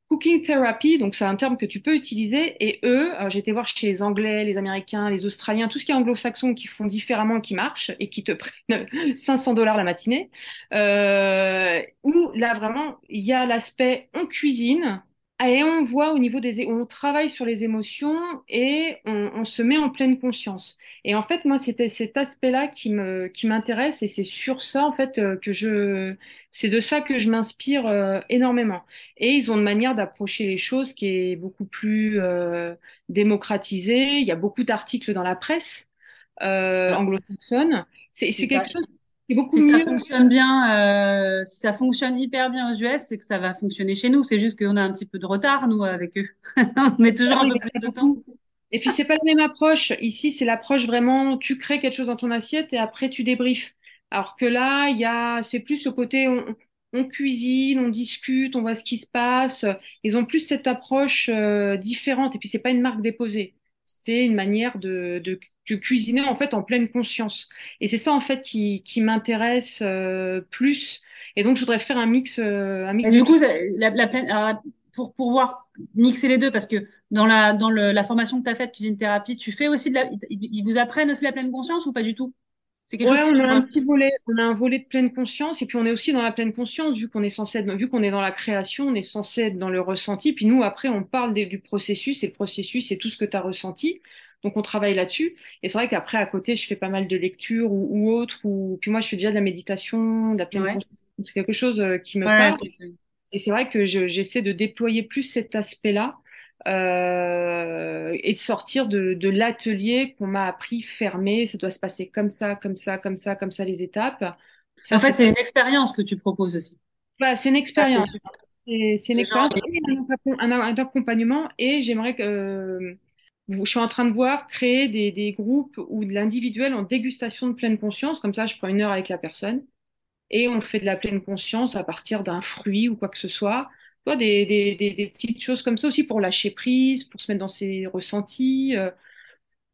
Cooking therapy, donc c'est un terme que tu peux utiliser. Et eux, alors, j'ai été voir chez les Anglais, les Américains, les Australiens, tout ce qui est anglo-saxon qui font différemment, qui marchent et qui te prennent 500 dollars la matinée. Euh, où là vraiment, il y a l'aspect on cuisine et on voit au niveau des, on travaille sur les émotions et on, on se met en pleine conscience. Et en fait, moi, c'était cet aspect-là qui me, qui m'intéresse et c'est sur ça en fait euh, que je, c'est de ça que je m'inspire euh, énormément. Et ils ont une manière d'approcher les choses qui est beaucoup plus euh, démocratisée. Il y a beaucoup d'articles dans la presse euh, anglo-saxonne. C'est, quelque chose qui est beaucoup Si ça fonctionne bien, euh, si ça fonctionne hyper bien aux US, c'est que ça va fonctionner chez nous. C'est juste qu'on a un petit peu de retard, nous, avec eux. On met toujours un peu plus de temps. Et puis, c'est pas la même approche. Ici, c'est l'approche vraiment, tu crées quelque chose dans ton assiette et après, tu débriefes. Alors que là, il y a, c'est plus ce côté, on, on cuisine, on discute, on voit ce qui se passe. Ils ont plus cette approche euh, différente. Et puis, c'est pas une marque déposée. C'est une manière de, de, de cuisiner, en fait, en pleine conscience. Et c'est ça, en fait, qui, qui m'intéresse euh, plus. Et donc, je voudrais faire un mix, euh, un mix du coup, la, la pleine, alors, pour pouvoir mixer les deux Parce que dans la, dans le, la formation que tu as faite, cuisine thérapie, tu fais aussi de la, ils vous apprennent aussi la pleine conscience ou pas du tout? C'est quelque ouais, chose on a un petit volet, on a un volet de pleine conscience, et puis on est aussi dans la pleine conscience, vu qu'on est censé être, vu qu'on est dans la création, on est censé être dans le ressenti, puis nous, après, on parle des, du processus, et le processus, c'est tout ce que tu as ressenti. Donc on travaille là-dessus. Et c'est vrai qu'après, à côté, je fais pas mal de lectures ou, ou autres. Ou... Puis moi, je fais déjà de la méditation, de la pleine conscience. C'est quelque chose euh, qui me parle. Et c'est vrai que j'essaie de déployer plus cet aspect-là euh, et de sortir de, de l'atelier qu'on m'a appris fermé. Ça doit se passer comme ça, comme ça, comme ça, comme ça, les étapes. en fait, c'est une expérience que tu proposes aussi. Bah, c'est une expérience. C'est une expérience un, un, accompagnement. Et j'aimerais que euh, je suis en train de voir créer des, des groupes ou de l'individuel en dégustation de pleine conscience. Comme ça, je prends une heure avec la personne et on fait de la pleine conscience à partir d'un fruit ou quoi que ce soit. Des, des, des, petites choses comme ça aussi pour lâcher prise, pour se mettre dans ses ressentis. Euh.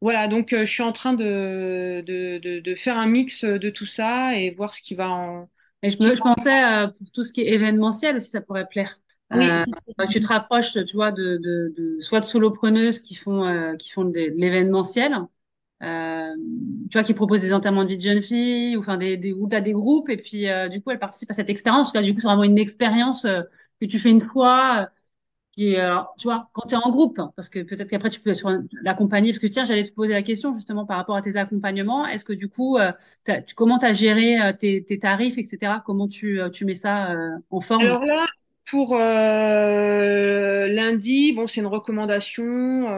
voilà, donc euh, je suis en train de, de, de, de, faire un mix de tout ça et voir ce qui va en. Et je, je pensais euh, pour tout ce qui est événementiel aussi, ça pourrait plaire. Oui, tu te rapproches, tu vois, de, de, soit de solopreneuses qui font qui font de, l'événementiel, euh, tu vois, qui proposent des enterrements de vie de jeunes filles, ou enfin des, des où t'as des groupes et puis du coup elles participent à cette expérience. Là, du coup, c'est vraiment une expérience que tu fais une fois, euh, qui est, alors, tu vois, quand tu es en groupe, parce que peut-être qu'après tu peux l'accompagner, parce que tiens, j'allais te poser la question justement par rapport à tes accompagnements. Est-ce que du coup, euh, tu, comment tu as géré euh, tes, tes, tarifs, etc. Comment tu, tu mets ça en forme? Alors là, pour lundi, bon, c'est une recommandation.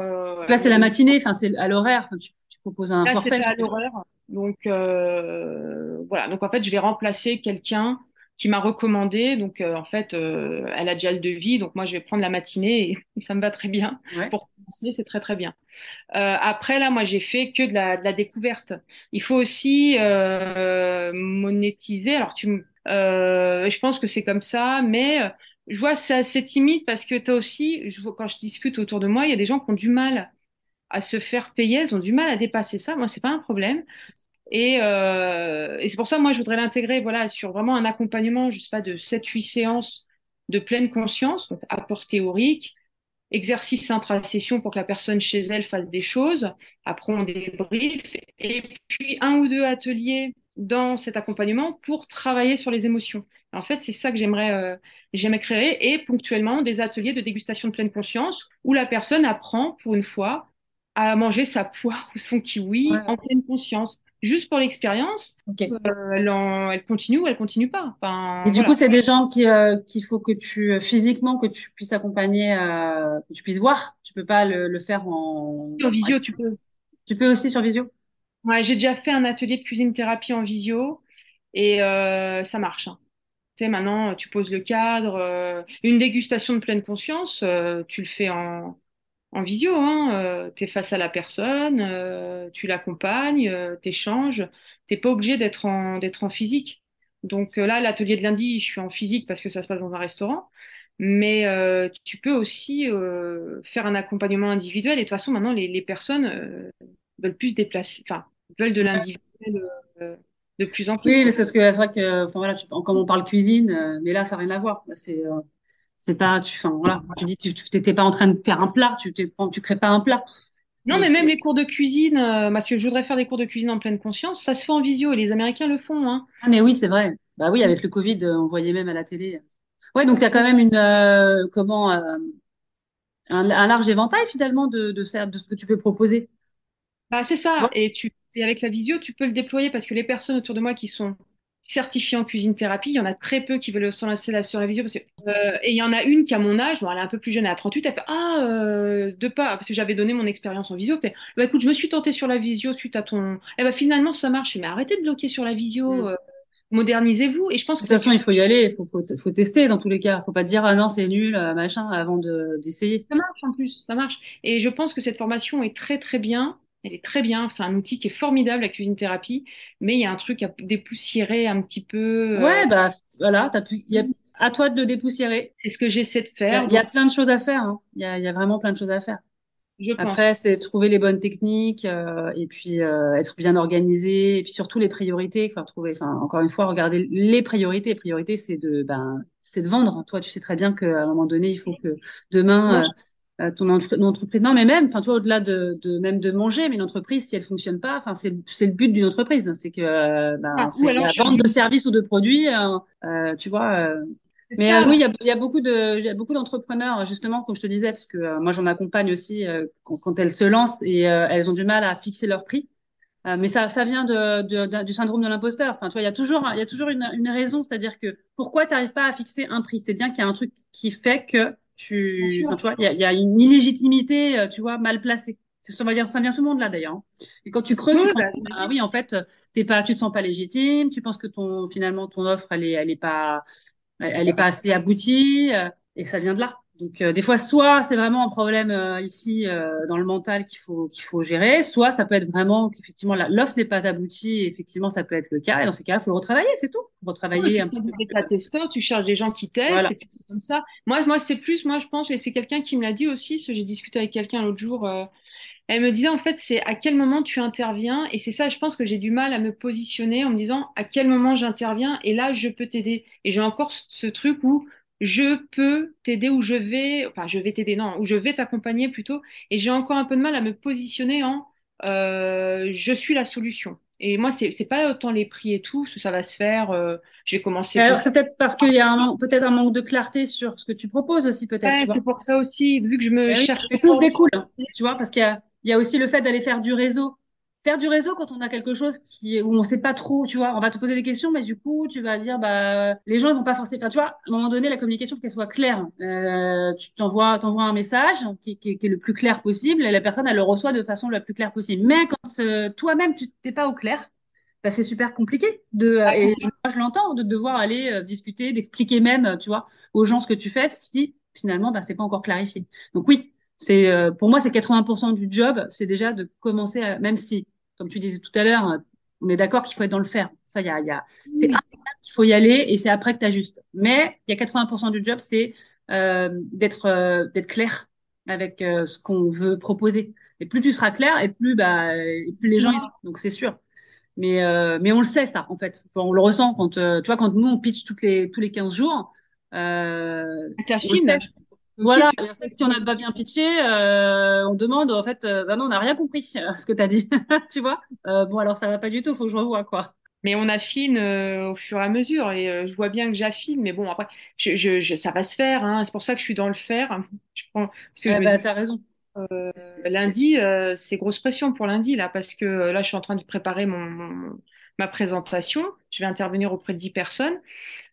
là, c'est la matinée, enfin, c'est à l'horaire. Tu, tu, proposes un là, forfait. à l'horaire. Donc voilà. Donc en fait, je vais remplacer quelqu'un qui m'a recommandé. Donc, euh, en fait, euh, elle a déjà le devis. Donc, moi, je vais prendre la matinée et, ça me va très bien. Pour commencer, c'est très, très bien. Euh, après, là, moi, j'ai fait que de la, de la, découverte. Il faut aussi monétiser. Alors, tu, je pense que c'est comme ça, mais je vois c'est assez timide parce que tu as aussi, je quand je discute autour de moi, il y a des gens qui ont du mal à se faire payer, ils ont du mal à dépasser ça. Moi, c'est pas un problème. Et, euh, et c'est pour ça, moi, je voudrais l'intégrer voilà, sur vraiment un accompagnement, je sais pas, de 7-8 séances de pleine conscience, donc apport théorique, exercice intra-session pour que la personne chez elle fasse des choses, après on débrief, et puis un ou deux ateliers dans cet accompagnement pour travailler sur les émotions. En fait, c'est ça que j'aimerais euh, j'aimerais créer, et ponctuellement des ateliers de dégustation de pleine conscience où la personne apprend pour une fois à manger sa poire ou son kiwi en pleine conscience juste pour l'expérience, euh, elle, continue ou elle continue pas. Enfin, et du coup, c'est des gens qui euh, qu'il faut que tu euh, physiquement que tu puisses accompagner, que tu puisses voir. Tu peux pas le, faire en sur visio, tu peux. Tu peux aussi sur visio? Ouais, j'ai déjà fait un atelier de cuisine thérapie en visio et ça marche. Hein. Tu sais, maintenant, tu poses le cadre, une dégustation de pleine conscience, tu le fais en en visio, hein, euh, tu es face à la personne, euh, tu l'accompagnes, euh, tu échanges, t'es pas obligé d'être en, d'être en physique. Donc là, l'atelier de lundi, je suis en physique parce que ça se passe dans un restaurant, mais tu peux aussi faire un accompagnement individuel. Et de toute façon, maintenant, les, les personnes veulent plus se déplacer, enfin, veulent de l'individuel de plus en plus. Oui, mais c'est parce que c'est vrai que, enfin voilà, tu, comme on parle cuisine, mais là, ça n'a rien à voir. C'est c'est pas, tu, enfin, voilà, tu dis, tu t'étais pas en train de faire un plat, tu tu crées pas un plat. Non, mais même les cours de cuisine, euh, parce que je voudrais faire des cours de cuisine en pleine conscience, ça se fait en visio et les Américains le font. Hein. Ah, mais oui, c'est vrai. Bah oui, avec le Covid, euh, on voyait même à la télé. Ouais, donc tu as quand même une, euh, comment, un, large éventail finalement de, de, de, ce que tu peux proposer. Bah, c'est ça. Et, tu, et avec la visio, tu peux le déployer parce que les personnes autour de moi qui sont certifiée en cuisine thérapie. Il y en a très peu qui veulent s'en lancer sur la visio. Parce que, euh, et il y en a une qui, a mon âge, bon, elle est un peu plus jeune, elle a 38, elle fait Ah, euh, de pas, parce que j'avais donné mon expérience en visio. Elle fait bah, écoute, je me suis tentée sur la visio suite à ton. Eh ben, finalement, ça marche. Mais arrêtez de bloquer sur la visio. Mm. Euh, modernisez-vous. Et je pense de toute façon, il faut y aller, il faut, faut, tester dans tous les cas. Il faut pas dire ah non c'est nul, machin, avant d'essayer. ça marche en plus, ça marche. Et je pense que cette formation est très très bien. Elle est très bien, c'est un outil qui est formidable, la cuisine thérapie, mais il y a un truc à dépoussiérer un petit peu. Euh, ouais, bah voilà, as pu... y a... à toi de le dépoussiérer. C'est ce que j'essaie de faire. Il y, a, plein de choses à faire, hein. il, y a, il y a vraiment plein de choses à faire. Je. Après, c'est trouver les bonnes techniques euh, et puis euh, être bien organisé et puis surtout les priorités. Enfin, trouver, enfin, encore une fois, regarder les priorités. Les priorités, c'est de, ben, c'est de vendre. Toi, tu sais très bien qu'à un moment donné, il faut que demain, euh, euh, ton entre- entreprise, non, mais même, enfin, tu vois, au-delà de, de même de manger, mais une entreprise, si elle fonctionne pas, enfin, c'est, c'est le but d'une entreprise, c'est que, euh, ben, ah, c'est la vente de services ou de produits. euh, euh, tu vois. euh, mais ça. oui, il y y a beaucoup de, il y a beaucoup d'entrepreneurs, justement, comme je te disais, parce que euh, moi j'en accompagne aussi euh, quand, quand elles se lancent et euh, elles ont du mal à fixer leur prix. Euh, mais ça, ça vient de, de- du syndrome de l'imposteur. Enfin, tu vois, il y a toujours, il y a toujours une, une raison, c'est-à-dire que pourquoi tu n'arrives pas à fixer un prix? C'est bien qu'il y a un truc qui fait que tu, enfin, vois, il y y a une illégitimité, euh, tu vois, mal placée. C'est ça va dire, ça vient souvent de là d'ailleurs. hein. Et quand tu creuses, Oui, tu bah, compte, ah oui, en fait, t'es pas, tu te sens pas légitime, tu penses que ton, finalement, ton offre, elle est, elle est pas, elle n'est pas assez aboutie euh, et ça vient de là. Donc euh, des fois, soit c'est vraiment un problème euh, ici euh, dans le mental qu'il faut qu'il faut gérer, soit ça peut être vraiment qu'effectivement l'offre n'est pas aboutie. Et effectivement, ça peut être le cas et dans ces cas-là, il faut le retravailler, c'est tout. Faut retravailler tu un peu. bêta-testeurs, tu cherches des gens qui testent, Voilà. et puis c'est comme ça. Moi, moi c'est plus, moi je pense, et c'est quelqu'un qui me l'a dit aussi, j'ai discuté avec quelqu'un l'autre jour, euh, elle me disait en fait, c'est à quel moment tu interviens, et c'est ça, je pense que j'ai du mal à me positionner en me disant à quel moment j'interviens, et là je peux t'aider. Et j'ai encore ce truc où je peux t'aider, ou je vais, enfin je vais t'aider, non, ou je vais t'accompagner plutôt, et j'ai encore un peu de mal à me positionner en euh, je suis la solution. Et moi, c'est c'est pas autant les prix et tout, ça va se faire. euh, j'ai commencé Alors c'est peut-être parce qu'il y a peut-être un manque de clarté sur ce que tu proposes aussi, peut-être, Ouais, c'est pour ça aussi, vu que je me Eh oui, cherche que tout découle, tu vois, parce qu'il y a, il y a aussi le fait d'aller faire du réseau. Faire du réseau quand on a quelque chose qui est, où on sait pas trop, tu vois, on va te poser des questions, mais du coup, tu vas dire, bah, les gens, ils vont pas forcément, enfin, tu vois, à un moment donné, la communication, faut qu'elle soit claire. Euh, tu t'envoies, t'envoies un message qui, qui, qui est le plus clair possible et la personne, elle le reçoit de façon la plus claire possible. Mais quand euh, toi-même, tu t'es pas au clair, bah, c'est super compliqué de, euh, Ah, et moi, je l'entends, de devoir aller euh, discuter, d'expliquer même, tu vois, aux gens ce que tu fais si finalement, bah, c'est pas encore clarifié. Donc oui, c'est euh, pour moi, c'est 80% du job, c'est déjà de commencer, à, même si, comme tu disais tout à l'heure, on est d'accord qu'il faut être dans le faire. Ça, il y a, y a, c'est un Oui. qu'il faut y aller et c'est après que tu ajustes. Mais il y a 80% du job, c'est euh, d'être euh, d'être clair avec euh, ce qu'on veut proposer. Et plus tu seras clair, et plus bah, et plus les gens ils sont. Donc c'est sûr. Mais euh, mais on le sait ça en fait. Enfin, on le ressent quand euh, tu vois quand nous on pitch toutes les tous les 15 jours. Euh, on le sait T'affines. Ok, voilà, que si on n'a pas bien pitché, euh, on demande en fait, euh, bah non, on n'a rien compris à ce que tu as dit, tu vois. Euh, bon, alors ça va pas du tout, faut que je revoie quoi. Mais on affine euh, au fur et à mesure et euh, je vois bien que j'affine, mais bon, après, je, je, je- ça va se faire, hein. C'est pour ça que je suis dans le faire. Je prends, parce que je Ouais, me bah dis, t'as raison. euh, lundi, euh, c'est grosse pression pour lundi, là, parce que euh, là, je suis en train de préparer mon, mon- ma présentation. Je vais intervenir auprès de 10 personnes.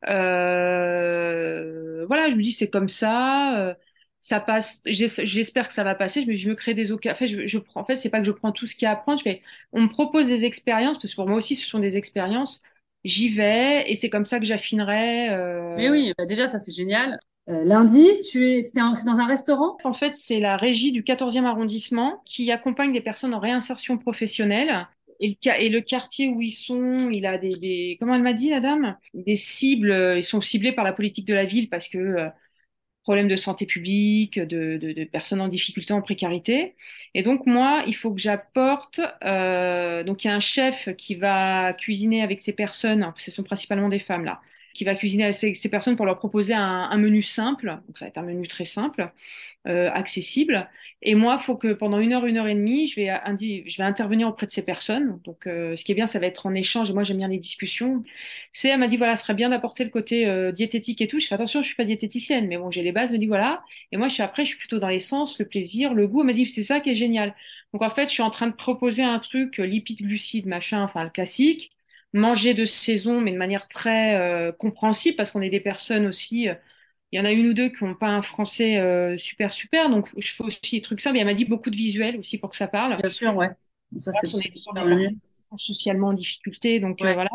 Euh, voilà, je me dis c'est comme ça, euh, ça passe. j'es- J'espère que ça va passer. Je me, je me crée des occasions. En fait, je, je prends. En fait, c'est pas que je prends tout ce qu'il y a à apprendre. Je fais, on me propose des expériences parce que pour moi aussi, ce sont des expériences. J'y vais et c'est comme ça que j'affinerai. Mais euh. oui, bah déjà ça c'est génial. Euh, lundi, tu es, un- dans un restaurant? En fait, c'est la régie du 14e arrondissement qui accompagne des personnes en réinsertion professionnelle. Et le, quartier où ils sont, il a des, comment elle m'a dit, la dame? Des cibles, euh, ils sont ciblés par la politique de la ville parce que euh, problèmes de santé publique, de, personnes en difficulté, en précarité. Et donc moi, il faut que j'apporte. euh, donc il y a un chef qui va cuisiner avec ces personnes. Ce sont principalement des femmes là, qui va cuisiner avec ces, personnes pour leur proposer un, menu simple. Donc ça va être un menu très simple euh, accessible. Et moi, il faut que pendant une heure, une heure et demie, je vais, je vais intervenir auprès de ces personnes. Donc, euh, ce qui est bien, ça va être en échange. Et moi, j'aime bien les discussions. C'est, elle m'a dit, voilà, ce serait bien d'apporter le côté euh, diététique et tout. Je fais attention, je suis pas diététicienne, mais bon, j'ai les bases. Elle me dit, voilà. Et moi, je suis après, je suis plutôt dans l'essence, le plaisir, le goût. Elle m'a dit, c'est ça qui est génial. Donc, en fait, je suis en train de proposer un truc euh, lipides, glucides, machin, enfin, le classique. Manger de saison, mais de manière très euh, compréhensible, parce qu'on est des personnes aussi. euh, il y en a une ou deux qui n'ont pas un français euh, super super, donc je fais aussi des trucs simples. Elle m'a dit beaucoup de visuels aussi pour que ça parle. Bien sûr, ouais. Ça c'est socialement en difficulté, donc euh, voilà.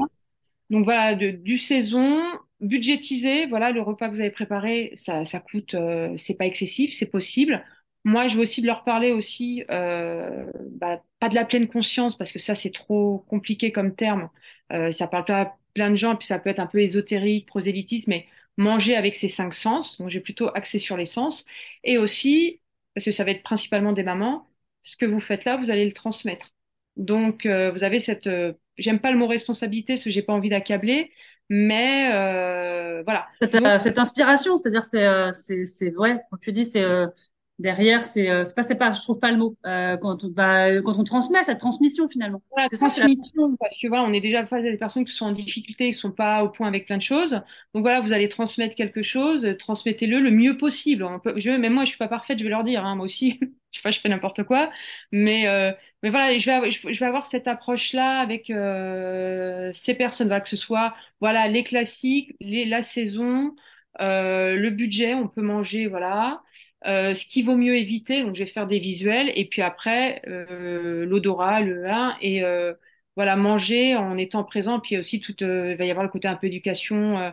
Donc voilà, de- du saison, budgétisé, voilà, le repas que vous avez préparé, ça, ça coûte, euh, c'est pas excessif, c'est possible. Moi, je veux aussi de leur parler aussi, euh, bah, pas de la pleine conscience, parce que ça, c'est trop compliqué comme terme. Euh, ça parle pas à plein de gens, et puis ça peut être un peu ésotérique, prosélytisme, mais manger avec ses cinq sens, donc j'ai plutôt axé sur les sens, et aussi parce que ça va être principalement des mamans, ce que vous faites là, vous allez le transmettre. Donc, euh, vous avez cette, euh, j'aime pas le mot responsabilité, parce que j'ai pas envie d'accabler, mais euh, voilà. Cette, Donc, cette inspiration, c'est-à-dire, c'est, c'est, vrai, quand tu dis, c'est derrière, c'est, euh, c'est pas, c'est pas, je trouve pas le mot, euh, quand, on- bah, euh, quand on transmet cette transmission finalement. Voilà, ça, transmission, parce que voilà, on est déjà face à des personnes qui sont en difficulté, qui sont pas au point avec plein de choses. Donc voilà, vous allez transmettre quelque chose, euh, transmettez-le le mieux possible. Peut, je, même moi, je suis pas parfaite, je vais leur dire, hein, moi aussi, je sais pas, je fais n'importe quoi, mais euh, mais voilà, je vais avoir, je, je vais avoir cette approche-là avec euh, ces personnes, voilà, que ce soit voilà les classiques, les, la saison, euh, le budget, on peut manger, voilà. Euh, ce qu'il vaut mieux éviter, donc je vais faire des visuels et puis après euh, l'odorat, le 1 et euh, voilà manger en étant présent. Puis aussi tout, euh, il va y avoir le côté un peu éducation,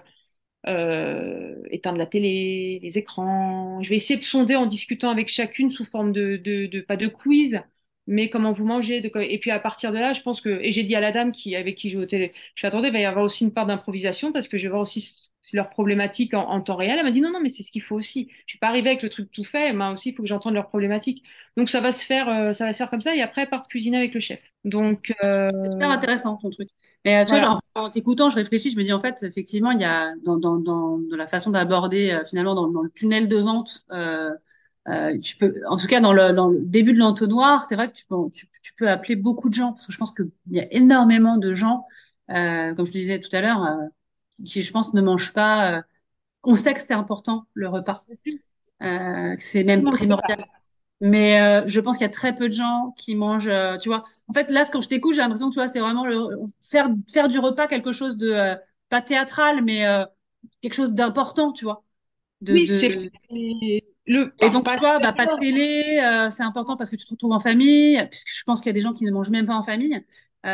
éteindre la télé, les écrans. Je vais essayer de sonder en discutant avec chacune sous forme de, de, de pas de quiz, mais comment vous mangez. De, et puis à partir de là, je pense que et j'ai dit à la dame qui avec qui je au télé, je fais attendez, il va y avoir aussi une part d'improvisation parce que je vais voir aussi leur problématique en, en, temps réel. Elle m'a dit non, non, mais c'est ce qu'il faut aussi. Je suis pas arrivée avec le truc tout fait, mais aussi il faut que j'entende leurs problématiques. Donc ça va se faire, euh, ça va se faire comme ça, et après part cuisiner avec le chef. Donc euh, c'est super intéressant ton truc. Mais euh, tu voilà. vois, genre, en t'écoutant, je réfléchis, je me dis en fait, effectivement, il y a dans, dans, dans, dans la façon d'aborder euh, finalement dans, dans le tunnel de vente. Euh, tu peux, en tout cas, dans le, dans le début de l'entonnoir, c'est vrai que tu peux, tu, tu peux appeler beaucoup de gens parce que je pense qu'il y a énormément de gens, euh, comme je te disais tout à l'heure, euh, qui, je pense, ne mangent pas. euh, on sait que c'est important le repas, euh, que c'est même primordial. Mais euh, je pense qu'il y a très peu de gens qui mangent, euh, tu vois. En fait, là, quand je t'écoute, j'ai l'impression, tu vois, c'est vraiment le, faire faire du repas quelque chose de euh, pas théâtral, mais euh, quelque chose d'important, tu vois. De, Oui, c'est de... le. Et alors, donc, tu vois, bah, pas de télé, euh, c'est important parce que tu te retrouves en famille, puisque je pense qu'il y a des gens qui ne mangent même pas en famille.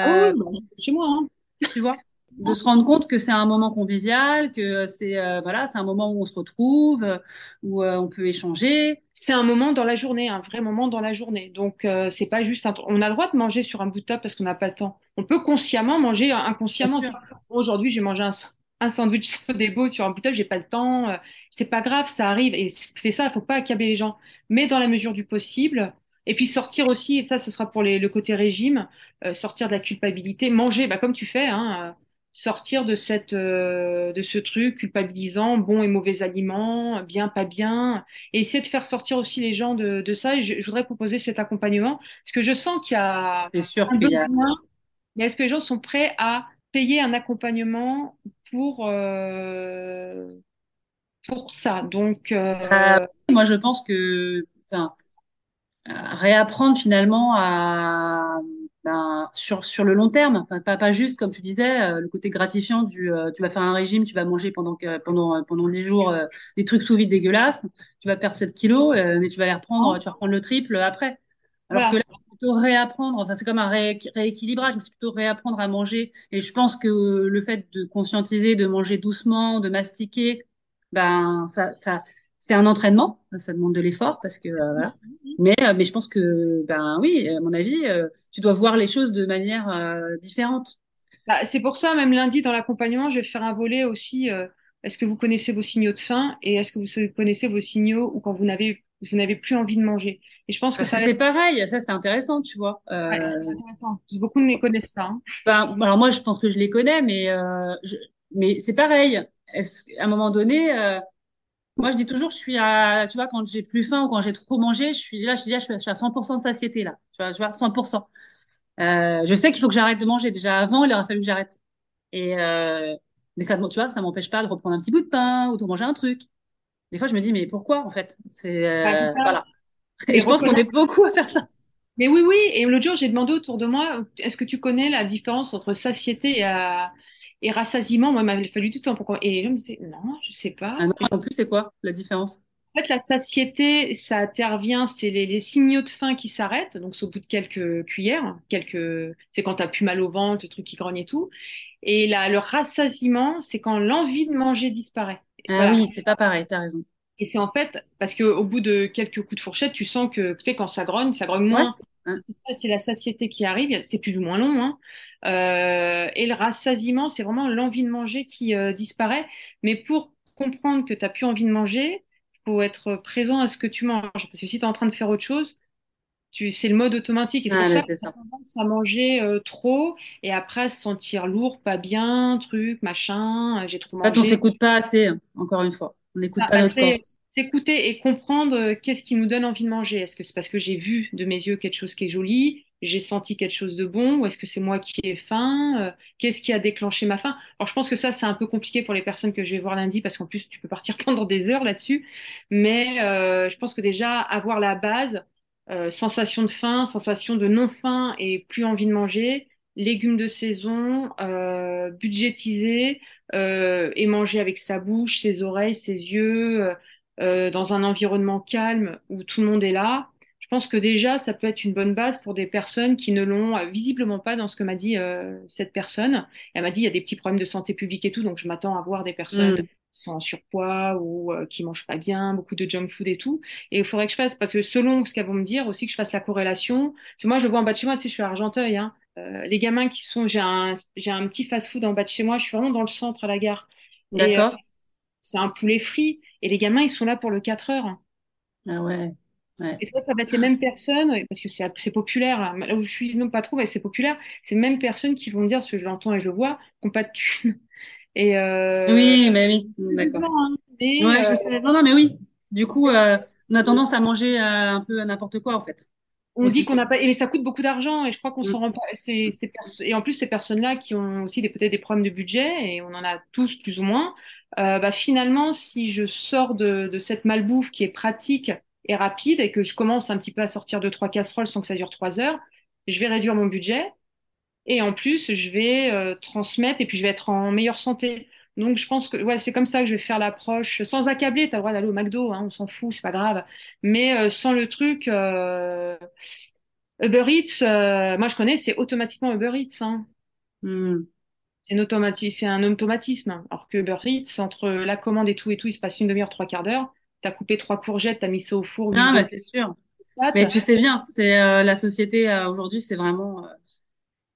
Oui, Euh, oui, bah, chez moi. hein. tu vois, de se rendre compte que c'est un moment convivial, que c'est euh, voilà, c'est un moment où on se retrouve, où euh, on peut échanger. C'est un moment dans la journée, un vrai moment dans la journée. Donc euh, c'est pas juste un. On a le droit de manger sur un bout de table parce qu'on n'a pas le temps. On peut consciemment manger inconsciemment. Aujourd'hui, j'ai mangé un, un sandwich sodebo sur un bout de table, j'ai pas le temps. C'est pas grave, ça arrive. Et c'est ça, il faut pas accabler les gens. Mais dans la mesure du possible. Et puis sortir aussi, et ça, ce sera pour les, le côté régime, euh, sortir de la culpabilité, manger, bah, comme tu fais, hein, euh, sortir de cette, euh, de ce truc culpabilisant, bon et mauvais aliments, bien, pas bien, et essayer de faire sortir aussi les gens de, de ça. Et je, je voudrais proposer cet accompagnement, parce que je sens qu'il y a C'est sûr qu'il y a mais est-ce que les gens sont prêts à payer un accompagnement pour, euh, pour ça? Donc, Euh, euh, moi, je pense que, euh, réapprendre finalement à, ben, sur, sur le long terme, pas, pas juste, comme tu disais, le côté gratifiant du, euh, tu vas faire un régime, tu vas manger pendant, que, pendant, pendant les jours euh, des trucs sous vide dégueulasses, tu vas perdre 7 kilos, mais tu vas les reprendre, tu vas reprendre le triple après. Alors que là, plutôt réapprendre, enfin, c'est comme un ré- rééquilibrage, mais c'est plutôt réapprendre à manger. Et je pense que le fait de conscientiser, de manger doucement, de mastiquer, ben, ça, ça, c'est un entraînement, ça demande de l'effort parce que, euh, voilà. Mais, euh, mais je pense que, ben oui, à mon avis, euh, tu dois voir les choses de manière euh, différente. Bah, c'est pour ça, même lundi, dans l'accompagnement, je vais faire un volet aussi. euh, est-ce que vous connaissez vos signaux de faim et est-ce que vous connaissez vos signaux ou quand vous n'avez vous n'avez plus envie de manger? Et je pense que ça va c'est être... pareil, ça c'est intéressant, tu vois. ouais, Euh, c'est intéressant. Beaucoup ne les connaissent pas. hein. ben, alors moi, je pense que je les connais, mais, euh, je, mais c'est pareil. Est-ce qu'à un moment donné, euh, moi je dis toujours, je suis à, tu vois, quand j'ai plus faim ou quand j'ai trop mangé, je suis là, je dis, là, je suis à je suis à 100% de satiété là, tu vois, tu vois, 100%. Euh, je sais qu'il faut que j'arrête de manger. Déjà avant, il aurait fallu que j'arrête. Et euh, mais ça, tu vois, ça m'empêche pas de reprendre un petit bout de pain ou de manger un truc. Des fois, je me dis, mais pourquoi en fait? C'est Bah, euh, ça. voilà. Et je pense qu'on est beaucoup à faire ça. Mais oui, oui. Et l'autre jour, j'ai demandé autour de moi, est-ce que tu connais la différence entre satiété et, et rassasiement? Moi, il m'avait fallu du temps pour... Et gens me disaient, non, je sais pas. Ah non, en plus, c'est quoi la différence? En fait, la satiété, ça intervient, c'est les, les signaux de faim qui s'arrêtent, donc c'est au bout de quelques cuillères, quelques, c'est quand t'as plus mal au ventre, le truc qui grogne et tout. Et là, le rassasiement, c'est quand l'envie de manger disparaît. Ah Voilà. oui, c'est pas pareil. T'as raison. Et c'est en fait parce que au bout de quelques coups de fourchette, tu sens que, tu sais, quand ça grogne, ça grogne Ouais. Hein. C'est la satiété qui arrive. C'est plus ou moins long, hein. Euh, et le rassasiement, c'est vraiment l'envie de manger qui euh, disparaît. Mais pour comprendre que tu n'as plus envie de manger, faut être présent à ce que tu manges. Parce que si tu es en train de faire autre chose, c'est le mode automatique. Et c'est Ah, pour ça a ça. tendance à manger euh, trop et après à se sentir lourd, pas bien, truc, machin, j'ai trop En fait, on mangé. s'écoute pas assez, encore une fois. On n'écoute Ah, pas bah, notre corps. S'écouter et comprendre euh, qu'est-ce qui nous donne envie de manger. Est-ce que c'est parce que j'ai vu de mes yeux quelque chose qui est joli, j'ai senti quelque chose de bon, ou est-ce que c'est moi qui ai faim? Euh, qu'est-ce qui a déclenché ma faim? Alors, je pense que ça, c'est un peu compliqué pour les personnes que je vais voir lundi, parce qu'en plus, tu peux partir pendant des heures là-dessus. Mais euh, je pense que déjà, avoir la base, sensation de faim, sensation de non-faim et plus envie de manger, légumes de saison, budgétiser et manger avec sa bouche, ses oreilles, ses yeux, euh, dans un environnement calme où tout le monde est là. Je pense que déjà, ça peut être une bonne base pour des personnes qui ne l'ont euh, visiblement pas dans ce que m'a dit euh, cette personne. Elle m'a dit, il y a des petits problèmes de santé publique et tout, donc je m'attends à voir des personnes Hmm. qui sont en surpoids ou euh, qui mangent pas bien, beaucoup de junk food et tout. Et il faudrait que je fasse, parce que selon ce qu'elles vont me dire, aussi que je fasse la corrélation. Parce que moi, je le vois en bas de chez moi, tu sais, je suis à Argenteuil, hein. Les gamins qui sont, j'ai un, j'ai un petit fast-food en bas de chez moi, je suis vraiment dans le centre à la gare. D'accord. c'est un poulet frit. Et les gamins, ils sont là pour le 4 heures. Ah ouais. Ouais. Et toi, ça va être les mêmes personnes, parce que c'est populaire. Là où je suis, non pas trop, mais c'est populaire. C'est les mêmes personnes qui vont me dire, ce que je l'entends et je le vois, qui n'ont pas de thunes. Et euh, Oui, mais oui. D'accord. hein. mais Ouais, euh, je sais. Non, non, mais oui. Du coup, euh, on a tendance à manger euh, un peu n'importe quoi, en fait. on dit qu'on n'a pas, et ça coûte beaucoup d'argent, et je crois qu'on Hmm. s'en rend pas. Ces, ces perso- et en plus, ces personnes-là qui ont aussi des, peut-être des problèmes de budget, et on en a tous plus ou moins, euh, bah, finalement, si je sors de, de cette malbouffe qui est pratique et rapide, et que je commence un petit peu à sortir de trois casseroles sans que ça dure trois heures, je vais réduire mon budget. Et en plus, je vais euh, transmettre et puis je vais être en meilleure santé. Donc, je pense que ouais, c'est comme ça que je vais faire l'approche, sans accabler. Tu as le droit d'aller au McDo, hein, on s'en fout, c'est pas grave. Mais euh, sans le truc euh, Uber Eats, euh, moi je connais, c'est automatiquement Uber Eats. Hein. Hmm. C'est une automati- un automatisme. Alors que Uber Eats, entre la commande et tout et tout, il se passe une demi-heure, trois quarts d'heure. T'as coupé trois courgettes, t'as mis ça au four, Ah, bah, c'est sûr. Mais tu sais bien, c'est euh, la société euh, aujourd'hui, c'est vraiment euh,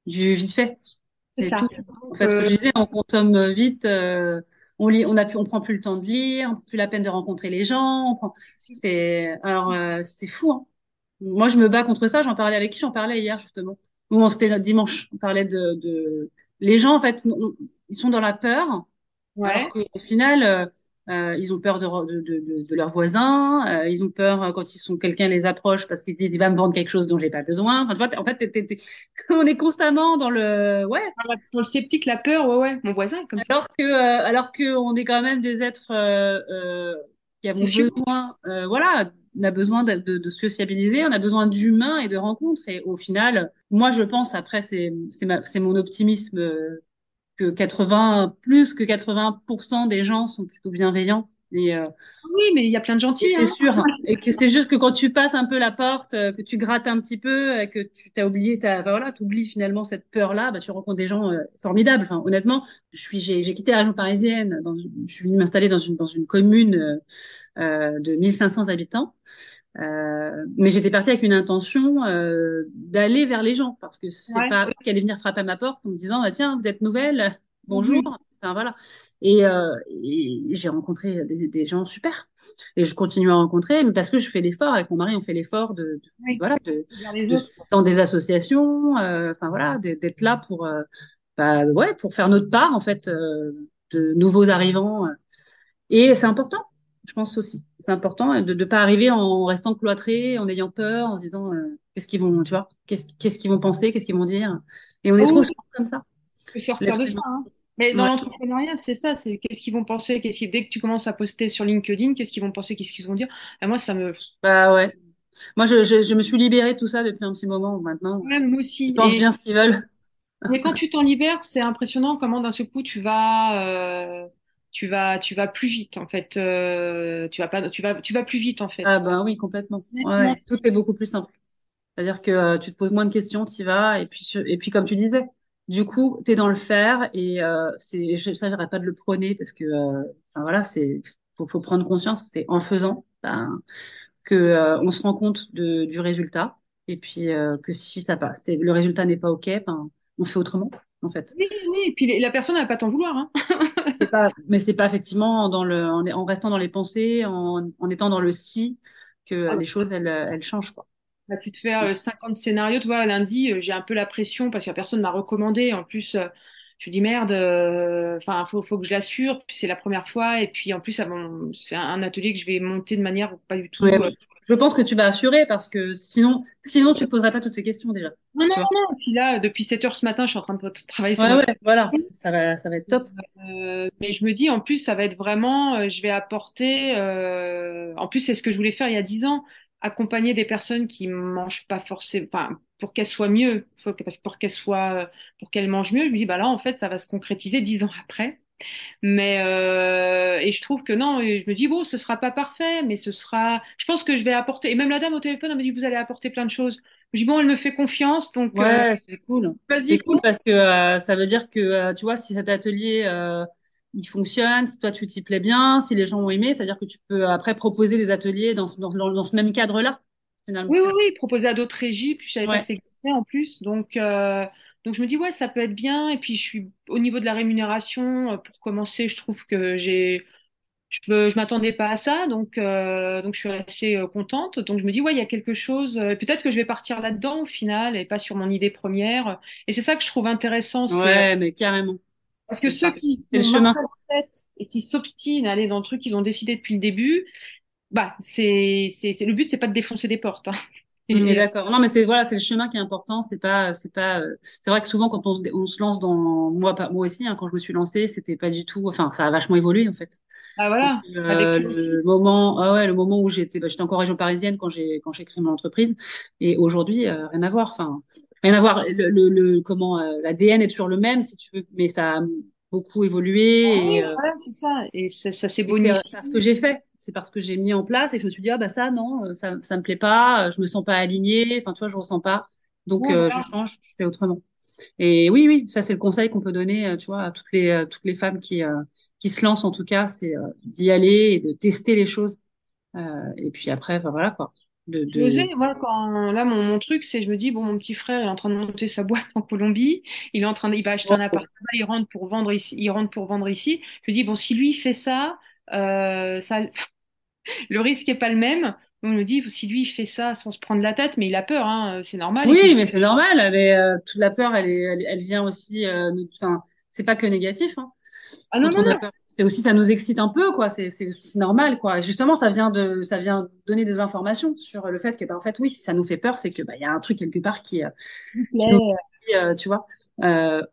du vite fait. C'est ça. tout. En fait, ce que je disais, on consomme vite, on lit, on a plus, on prend plus le temps de lire, on prend plus la peine de rencontrer les gens. On prend, c'est, alors, c'est fou, hein. Moi, je me bats contre ça. J'en parlais avec qui? J'en parlais hier, justement. Ou on c'était dimanche. On parlait de, de, les gens, en fait, on- ils sont dans la peur, alors ouais. qu'au final, euh, euh, ils ont peur de, de, de, de- leurs voisins, euh, ils ont peur euh, quand ils sont, quelqu'un les approche parce qu'ils se disent, il va me vendre quelque chose dont j'ai pas besoin. Enfin, tu vois, en fait, t'es- t'es- t'es- on est constamment dans le, ouais, Pour le sceptique, la peur, ouais, ouais. Mon voisin comme ça. alors que, euh, alors que on est quand même des êtres euh, euh, qui avons besoin, euh, voilà, on a besoin de, de, de sociabiliser, on a besoin d'humains et de rencontres. Et au final, moi, je pense, après, c'est c'est ma- c'est mon optimisme euh, que 80, plus que 80% des gens sont plutôt bienveillants. Et, euh, Oui, mais il y a plein de gentils, c'est hein. sûr. Et que c'est juste que quand tu passes un peu la porte, euh, que tu grattes un petit peu, et que tu t'as oublié, t'as, enfin, voilà, t'oublies finalement cette peur-là, bah, tu rencontres des gens euh, formidables. Enfin, honnêtement, je suis, j'ai, j'ai quitté la région parisienne, dans, je suis venue m'installer dans une, dans une commune euh, de 1500 habitants. Euh, mais j'étais partie avec une intention euh, d'aller vers les gens parce que c'est Ouais. pas eux qui allaient venir frapper à ma porte en me disant ah, tiens vous êtes nouvelle bonjour. Enfin voilà et, euh, et j'ai rencontré des, des gens super et je continue à rencontrer mais parce que je fais l'effort avec mon mari on fait l'effort de, de- Oui. voilà de, dans des associations euh, enfin voilà d'être là pour euh, bah, ouais pour faire notre part en fait euh, de nouveaux arrivants et c'est important, je pense aussi. C'est important de ne pas arriver en restant cloîtré, en ayant peur, en se disant qu'est-ce qu'ils vont, tu vois, qu'est-ce qu'ils vont penser, qu'est-ce qu'ils vont dire. Et on est trop Oh, souvent comme ça, je l'être de ça, hein. Mais dans Ouais. l'entrepreneuriat, c'est ça, c'est qu'est-ce qu'ils vont penser, qu'est-ce qui, dès que tu commences à poster sur LinkedIn, qu'est-ce qu'ils vont penser, qu'est-ce qu'ils vont dire? Et moi, ça me, Bah ouais. Moi, je, je, je me suis libérée de tout ça depuis un petit moment maintenant. même moi Ils aussi. pensent Et bien ce qu'ils veulent. mais quand tu t'en libères, c'est impressionnant comment d'un seul coup tu vas, euh, tu vas, tu vas plus vite en fait. Euh, tu vas pas, tu vas, tu vas plus vite en fait. Ah bah oui, complètement. Ouais, ouais. Tout est beaucoup plus simple. C'est-à-dire que euh, tu te poses moins de questions, tu y vas, et puis, et puis comme tu disais, du coup, tu es dans le faire, et euh, c'est, je- ça, j'arrête pas de le prôner, parce que euh, enfin, voilà, c'est, faut, faut prendre conscience, c'est en faisant ben, que euh, on se rend compte de, du résultat, et puis euh, que si ça passe, c'est, le résultat n'est pas OK, ben, on fait autrement. en fait. Oui, oui, et puis la personne n'a pas t'en vouloir. Hein. pas, mais c'est pas effectivement dans le, en, en, restant dans les pensées, en, en étant dans le si, que ah, les choses, elles, elles changent, quoi. Bah, tu te fais 50 scénarios, tu vois, lundi, j'ai un peu la pression parce que personne m'a recommandé. En plus, je me dis merde, euh, enfin, faut, faut que je l'assure. Puis c'est la première fois. Et puis en plus, c'est un atelier que je vais monter de manière pas du tout. Euh, je pense que tu vas assurer parce que sinon, sinon tu poserais pas toutes ces questions déjà. Non, non, non. Et puis là, depuis 7 heures ce matin, je suis en train de travailler sur. Ouais, ouais, voilà, ça va, ça va être top. Euh, mais je me dis, en plus, ça va être vraiment, je vais apporter. en plus, c'est ce que je voulais faire il y a 10 ans accompagner des personnes qui mangent pas forcément, enfin, pour qu'elles soient mieux, pour qu'elles soient, pour qu'elles mangent mieux, je me dis, bah là, en fait, ça va se concrétiser dix ans après. Mais euh, et je trouve que non, je me dis bon, ce sera pas parfait, mais ce sera. Je pense que je vais apporter. Et même la dame au téléphone, elle me dit vous allez apporter plein de choses. Je dis bon, elle me fait confiance, donc. Ouais, euh, c'est cool. C'est cool parce que euh, ça veut dire que tu vois si cet atelier il fonctionne, si toi tu t'y plais bien, si les gens ont aimé, c'est-à-dire que tu peux après proposer des ateliers dans ce, dans, dans ce même cadre-là. Oui, oui, oui, proposer à d'autres régies, puis je savais pas que en plus. Donc, euh, donc je me dis, ouais, ça peut être bien. Et puis je suis au niveau de la rémunération, euh, pour commencer, je trouve que j'ai. Je ne je m'attendais pas à ça, donc, euh, donc je suis assez contente. Donc je me dis, ouais, il y a quelque chose. Peut-être que je vais partir là-dedans au final et pas sur mon idée première. Et c'est ça que je trouve intéressant. Ouais, mais carrément. Parce que ceux qui le chemin. et qui s'obstinent à aller dans le truc qu'ils ont décidé depuis le début, bah c'est c'est le but c'est pas de défoncer des portes. Hein. d'accord. Non, mais c'est voilà, c'est le chemin qui est important. C'est pas, c'est pas. Euh, c'est vrai que souvent quand on, on, se lance dans moi, moi aussi, hein, quand je me suis lancée, c'était pas du tout. Enfin, ça a vachement évolué en fait. Ah voilà. euh, le moment, ah ouais, le moment où j'étais, bah, j'étais encore région parisienne quand j'ai quand j'ai créé mon entreprise, et aujourd'hui euh, rien à voir. Enfin, rien à voir. Le, le, le comment euh, l'ADN est toujours le même si tu veux, mais ça a beaucoup évolué. Ah, et, voilà, c'est ça. Et ça, ça s'est bonifié. C'est ce que j'ai fait c'est parce que j'ai mis en place et je me suis dit ah bah ça non euh, ça ça me plaît pas je me sens pas alignée enfin tu vois je ressens pas donc euh, je change je fais autrement et oui oui ça c'est le conseil qu'on peut donner euh, tu vois à toutes les toutes les femmes qui qui se lancent en tout cas c'est d'y aller et de tester les choses et puis après enfin, voilà quoi de, de... voilà, quand, là, mon, mon truc, c'est, je me dis, bon, mon petit frère, il est en train de monter sa boîte en Colombie, il est en train de, il va acheter un appartement, il rentre pour vendre ici, il rentre pour vendre ici. Je me dis, bon, si lui fait ça, euh, ça, le risque est pas le même. On me dit, si lui il fait ça sans se prendre la tête, mais il a peur, hein, c'est normal. Oui, mais c'est normal. Mais euh, toute la peur, elle, est, elle, vient aussi. Euh, enfin, c'est pas que négatif. Hein. Ah non, non, non. C'est aussi, ça nous excite un peu, quoi. C'est, c'est aussi normal, quoi. justement, ça vient de, ça vient donner des informations sur le fait que, bah, en fait, oui, si ça nous fait peur, c'est que, bah, il y a un truc quelque part qui, qui nous, tu vois,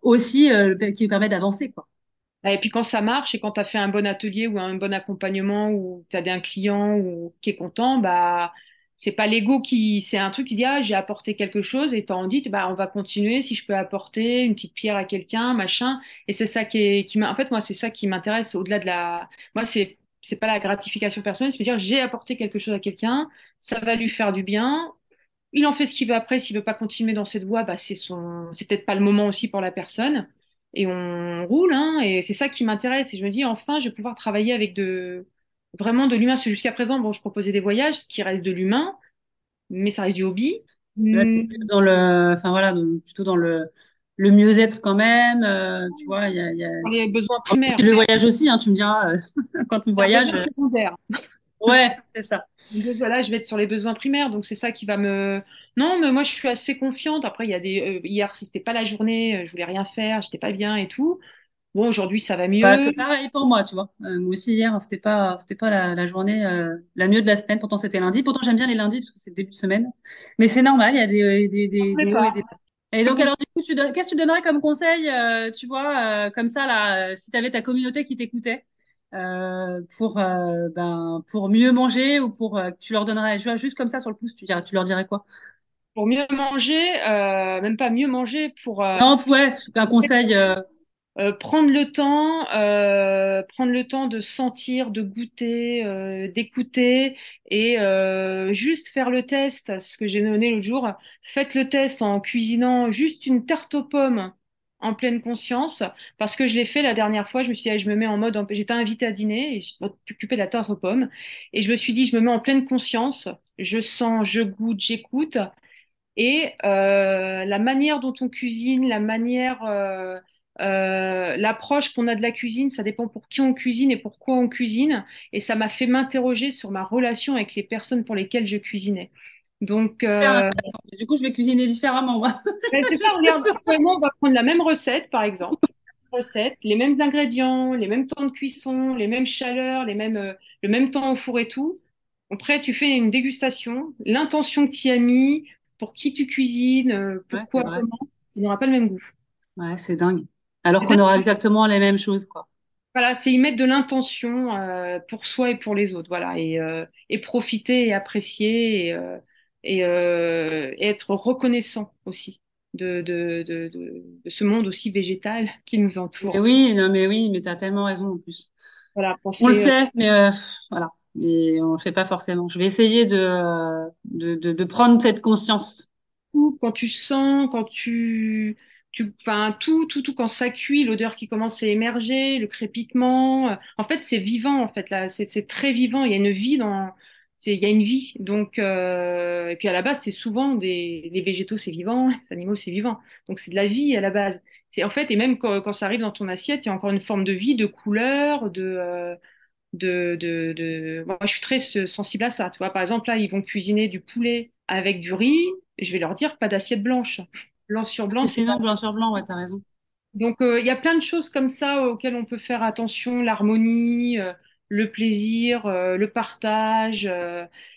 aussi, qui nous permet d'avancer, quoi. Et puis quand ça marche et quand tu as fait un bon atelier ou un bon accompagnement ou tu as un client ou qui est content, bah c'est pas l'ego qui c'est un truc qui dit ah j'ai apporté quelque chose et t'en dis bah on va continuer si je peux apporter une petite pierre à quelqu'un machin. Et c'est ça qui est qui m'a en fait moi c'est ça qui m'intéresse au-delà de la moi c'est c'est pas la gratification personnelle c'est dire j'ai apporté quelque chose à quelqu'un ça va lui faire du bien. Il en fait ce qu'il veut après s'il veut pas continuer dans cette voie bah c'est son c'est peut-être pas le moment aussi pour la personne. Et on roule, hein, et c'est ça qui m'intéresse. Et je me dis, enfin, je vais pouvoir travailler avec de, vraiment de l'humain. Parce que jusqu'à présent, bon, je proposais des voyages, ce qui reste de l'humain, mais ça reste du hobby. dans le, enfin voilà, plutôt dans le, le mieux-être quand même, euh, tu vois, il y a, y a... Les besoins primaires. Le voyage aussi, hein, tu me diras, euh, quand on voyage. secondaire. Ouais, c'est ça. Donc voilà, je vais être sur les besoins primaires, donc c'est ça qui va me. Non, mais moi je suis assez confiante. Après, il y a des euh, hier, c'était pas la journée, euh, je voulais rien faire, j'étais pas bien et tout. Bon, aujourd'hui ça va mieux. Bah, pareil pour moi, tu vois. Euh, moi aussi hier, c'était pas, c'était pas la, la journée la mieux de la semaine. Pourtant c'était lundi. Pourtant j'aime bien les lundis parce que c'est le début de semaine. Mais c'est normal, il y a des des des, des hauts et des. Et donc alors du coup, tu qu'est-ce que tu donnerais comme conseil, tu vois, comme ça là, si tu avais ta communauté qui t'écoutait? Euh, pour euh, ben pour mieux manger ou pour euh, tu leur donnerais juste comme ça sur le pouce tu dirais tu leur dirais quoi? Pour mieux manger même pas mieux manger pour non ouais un conseil prendre le temps prendre le temps de sentir de goûter d'écouter et juste faire le test. Ce que j'ai donné l'autre jour faites le test en cuisinant juste une tarte aux pommes en pleine conscience. Parce que je l'ai fait la dernière fois. Je me suis dit, je me mets en mode, j'étais invitée à dîner et je m'occupais de la tarte aux pommes. Et je me suis dit, je me mets en pleine conscience, je sens, je goûte, j'écoute. Et euh, la manière dont on cuisine, la manière, euh, l'approche qu'on a de la cuisine, ça dépend pour qui on cuisine et pourquoi on cuisine. Et ça m'a fait m'interroger sur ma relation avec les personnes pour lesquelles je cuisinais. Donc, euh, du coup, je vais cuisiner différemment. Moi. c'est ça, regarde, on va prendre la même recette, par exemple, recette, les mêmes ingrédients, les mêmes temps de cuisson, les mêmes chaleurs, les mêmes, euh, le même temps au four et tout. Après, tu fais une dégustation, l'intention que tu y as mis, pour qui tu cuisines, pourquoi, comment, ça n'aura pas le même goût. Ouais, c'est dingue. Alors qu'on aura exactement les mêmes choses, quoi. Voilà, c'est y mettre de l'intention euh, pour soi et pour les autres, voilà, et, euh, et profiter et apprécier et, euh, et, euh, et, être reconnaissant aussi de, de, de, de, ce monde aussi végétal qui nous entoure. oui, non, mais oui, mais tu as tellement raison en plus. Voilà, penser, on le sait, mais voilà, mais on le fait pas forcément. Je vais essayer de, de, de, de prendre cette conscience. Quand tu sens, quand tu tu, enfin, tout, tout, tout, quand ça cuit, l'odeur qui commence à émerger, le crépitement. Euh, en fait, c'est vivant, en fait, là. C'est très vivant. Il y a une vie dans, il y a une vie. Donc, euh, et puis à la base, c'est souvent des, les végétaux, c'est vivant, les animaux, c'est vivant. Donc, c'est de la vie à la base. C'est, en fait, et même quand, quand, ça arrive dans ton assiette, il y a encore une forme de vie, de couleur, de, euh, de, de, de... Moi, je suis très sensible à ça. Tu vois, par exemple, là, ils vont cuisiner du poulet avec du riz. Je vais leur dire, pas d'assiette blanche blanc sur blanc. C'est blanc sur blanc, ouais, t'as raison. Donc, euh, il y a plein de choses comme ça auxquelles on peut faire attention, l'harmonie, euh, le plaisir, euh, le partage,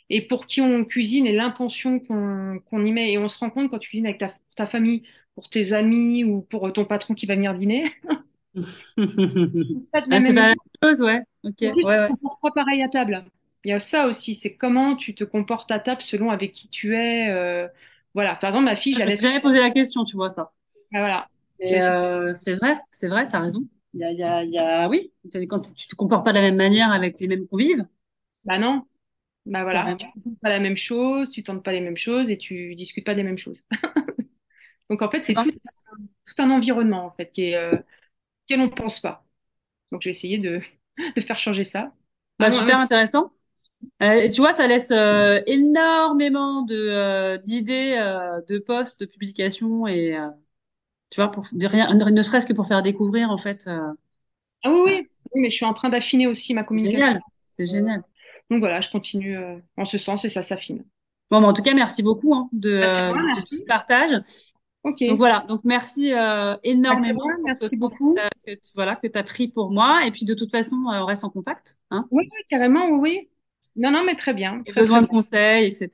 et pour qui on cuisine et l'intention qu'on y met. Et on se rend compte quand tu cuisines avec ta, ta famille, pour tes amis ou pour ton patron qui va venir dîner. c'est pas, la même chose, ouais. Ok. En plus, ouais, tu pas pareil à table. Il y a ça aussi, c'est comment tu te comportes à table selon avec qui tu es. Voilà, par exemple, ma fille, j'avais. jamais posé la question, tu vois ça. Ah, voilà. Euh, c'est vrai, c'est vrai, tu as raison. Il y a, il y a, y a, oui, quand tu te comportes pas de la même manière avec les mêmes convives. Bah non. Bah voilà, tu ne pas la même chose, tu tentes pas les mêmes choses et tu discutes pas des mêmes choses. Donc en fait, c'est tout, tout, un environnement en fait qui est, euh, auquel on ne pense pas. Donc j'ai essayé de, de faire changer ça. Bah, super intéressant. Euh, tu vois, ça laisse euh, énormément de euh, d'idées, de posts, de publications et tu vois, pour rien, ne serait-ce que pour faire découvrir en fait. Ah oui, oui, mais je suis en train d'affiner aussi ma communication. C'est génial. Donc voilà, je continue en ce sens et ça s'affine. Bon, en tout cas, merci beaucoup hein, de, bah, ce partage. Donc voilà, donc merci énormément. Merci, beaucoup. Que, voilà, que tu as pris pour moi. Et puis de toute façon, on reste en contact. Hein. Oui, carrément, oui. Non, non, mais très bien. Très, besoin de conseils, etc.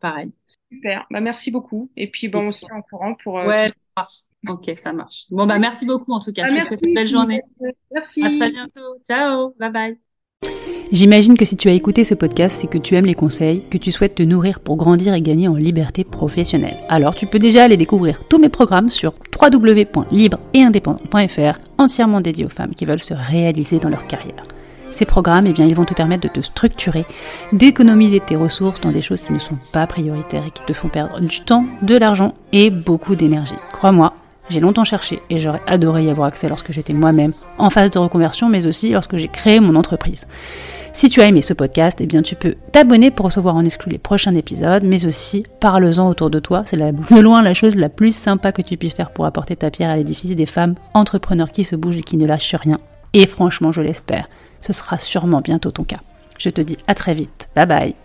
Pareil. Super. Bah, merci beaucoup. Et puis, bon, on se tient au courant pour. Euh, ouais, ça marche. Ok, ça marche. Bon, bah, merci beaucoup en tout cas. Bah, Je une belle journée. Merci. À très bientôt. Ciao. Bye bye. J'imagine que si tu as écouté ce podcast, c'est que tu aimes les conseils, que tu souhaites te nourrir pour grandir et gagner en liberté professionnelle. Alors tu peux déjà aller découvrir tous mes programmes sur www.libre-et-indépendant.fr, entièrement dédiés aux femmes qui veulent se réaliser dans leur carrière. Ces programmes, eh bien, ils vont te permettre de te structurer, d'économiser tes ressources dans des choses qui ne sont pas prioritaires et qui te font perdre du temps, de l'argent et beaucoup d'énergie. Crois-moi, j'ai longtemps cherché et j'aurais adoré y avoir accès lorsque j'étais moi-même en phase de reconversion, mais aussi lorsque j'ai créé mon entreprise. Si tu as aimé ce podcast, eh bien tu peux t'abonner pour recevoir en exclu les prochains épisodes, mais aussi parle-en autour de toi. C'est de loin la chose la plus sympa que tu puisses faire pour apporter ta pierre à l'édifice des femmes entrepreneurs qui se bougent et qui ne lâchent rien. Et franchement, je l'espère, ce sera sûrement bientôt ton cas. Je te dis à très vite. Bye bye.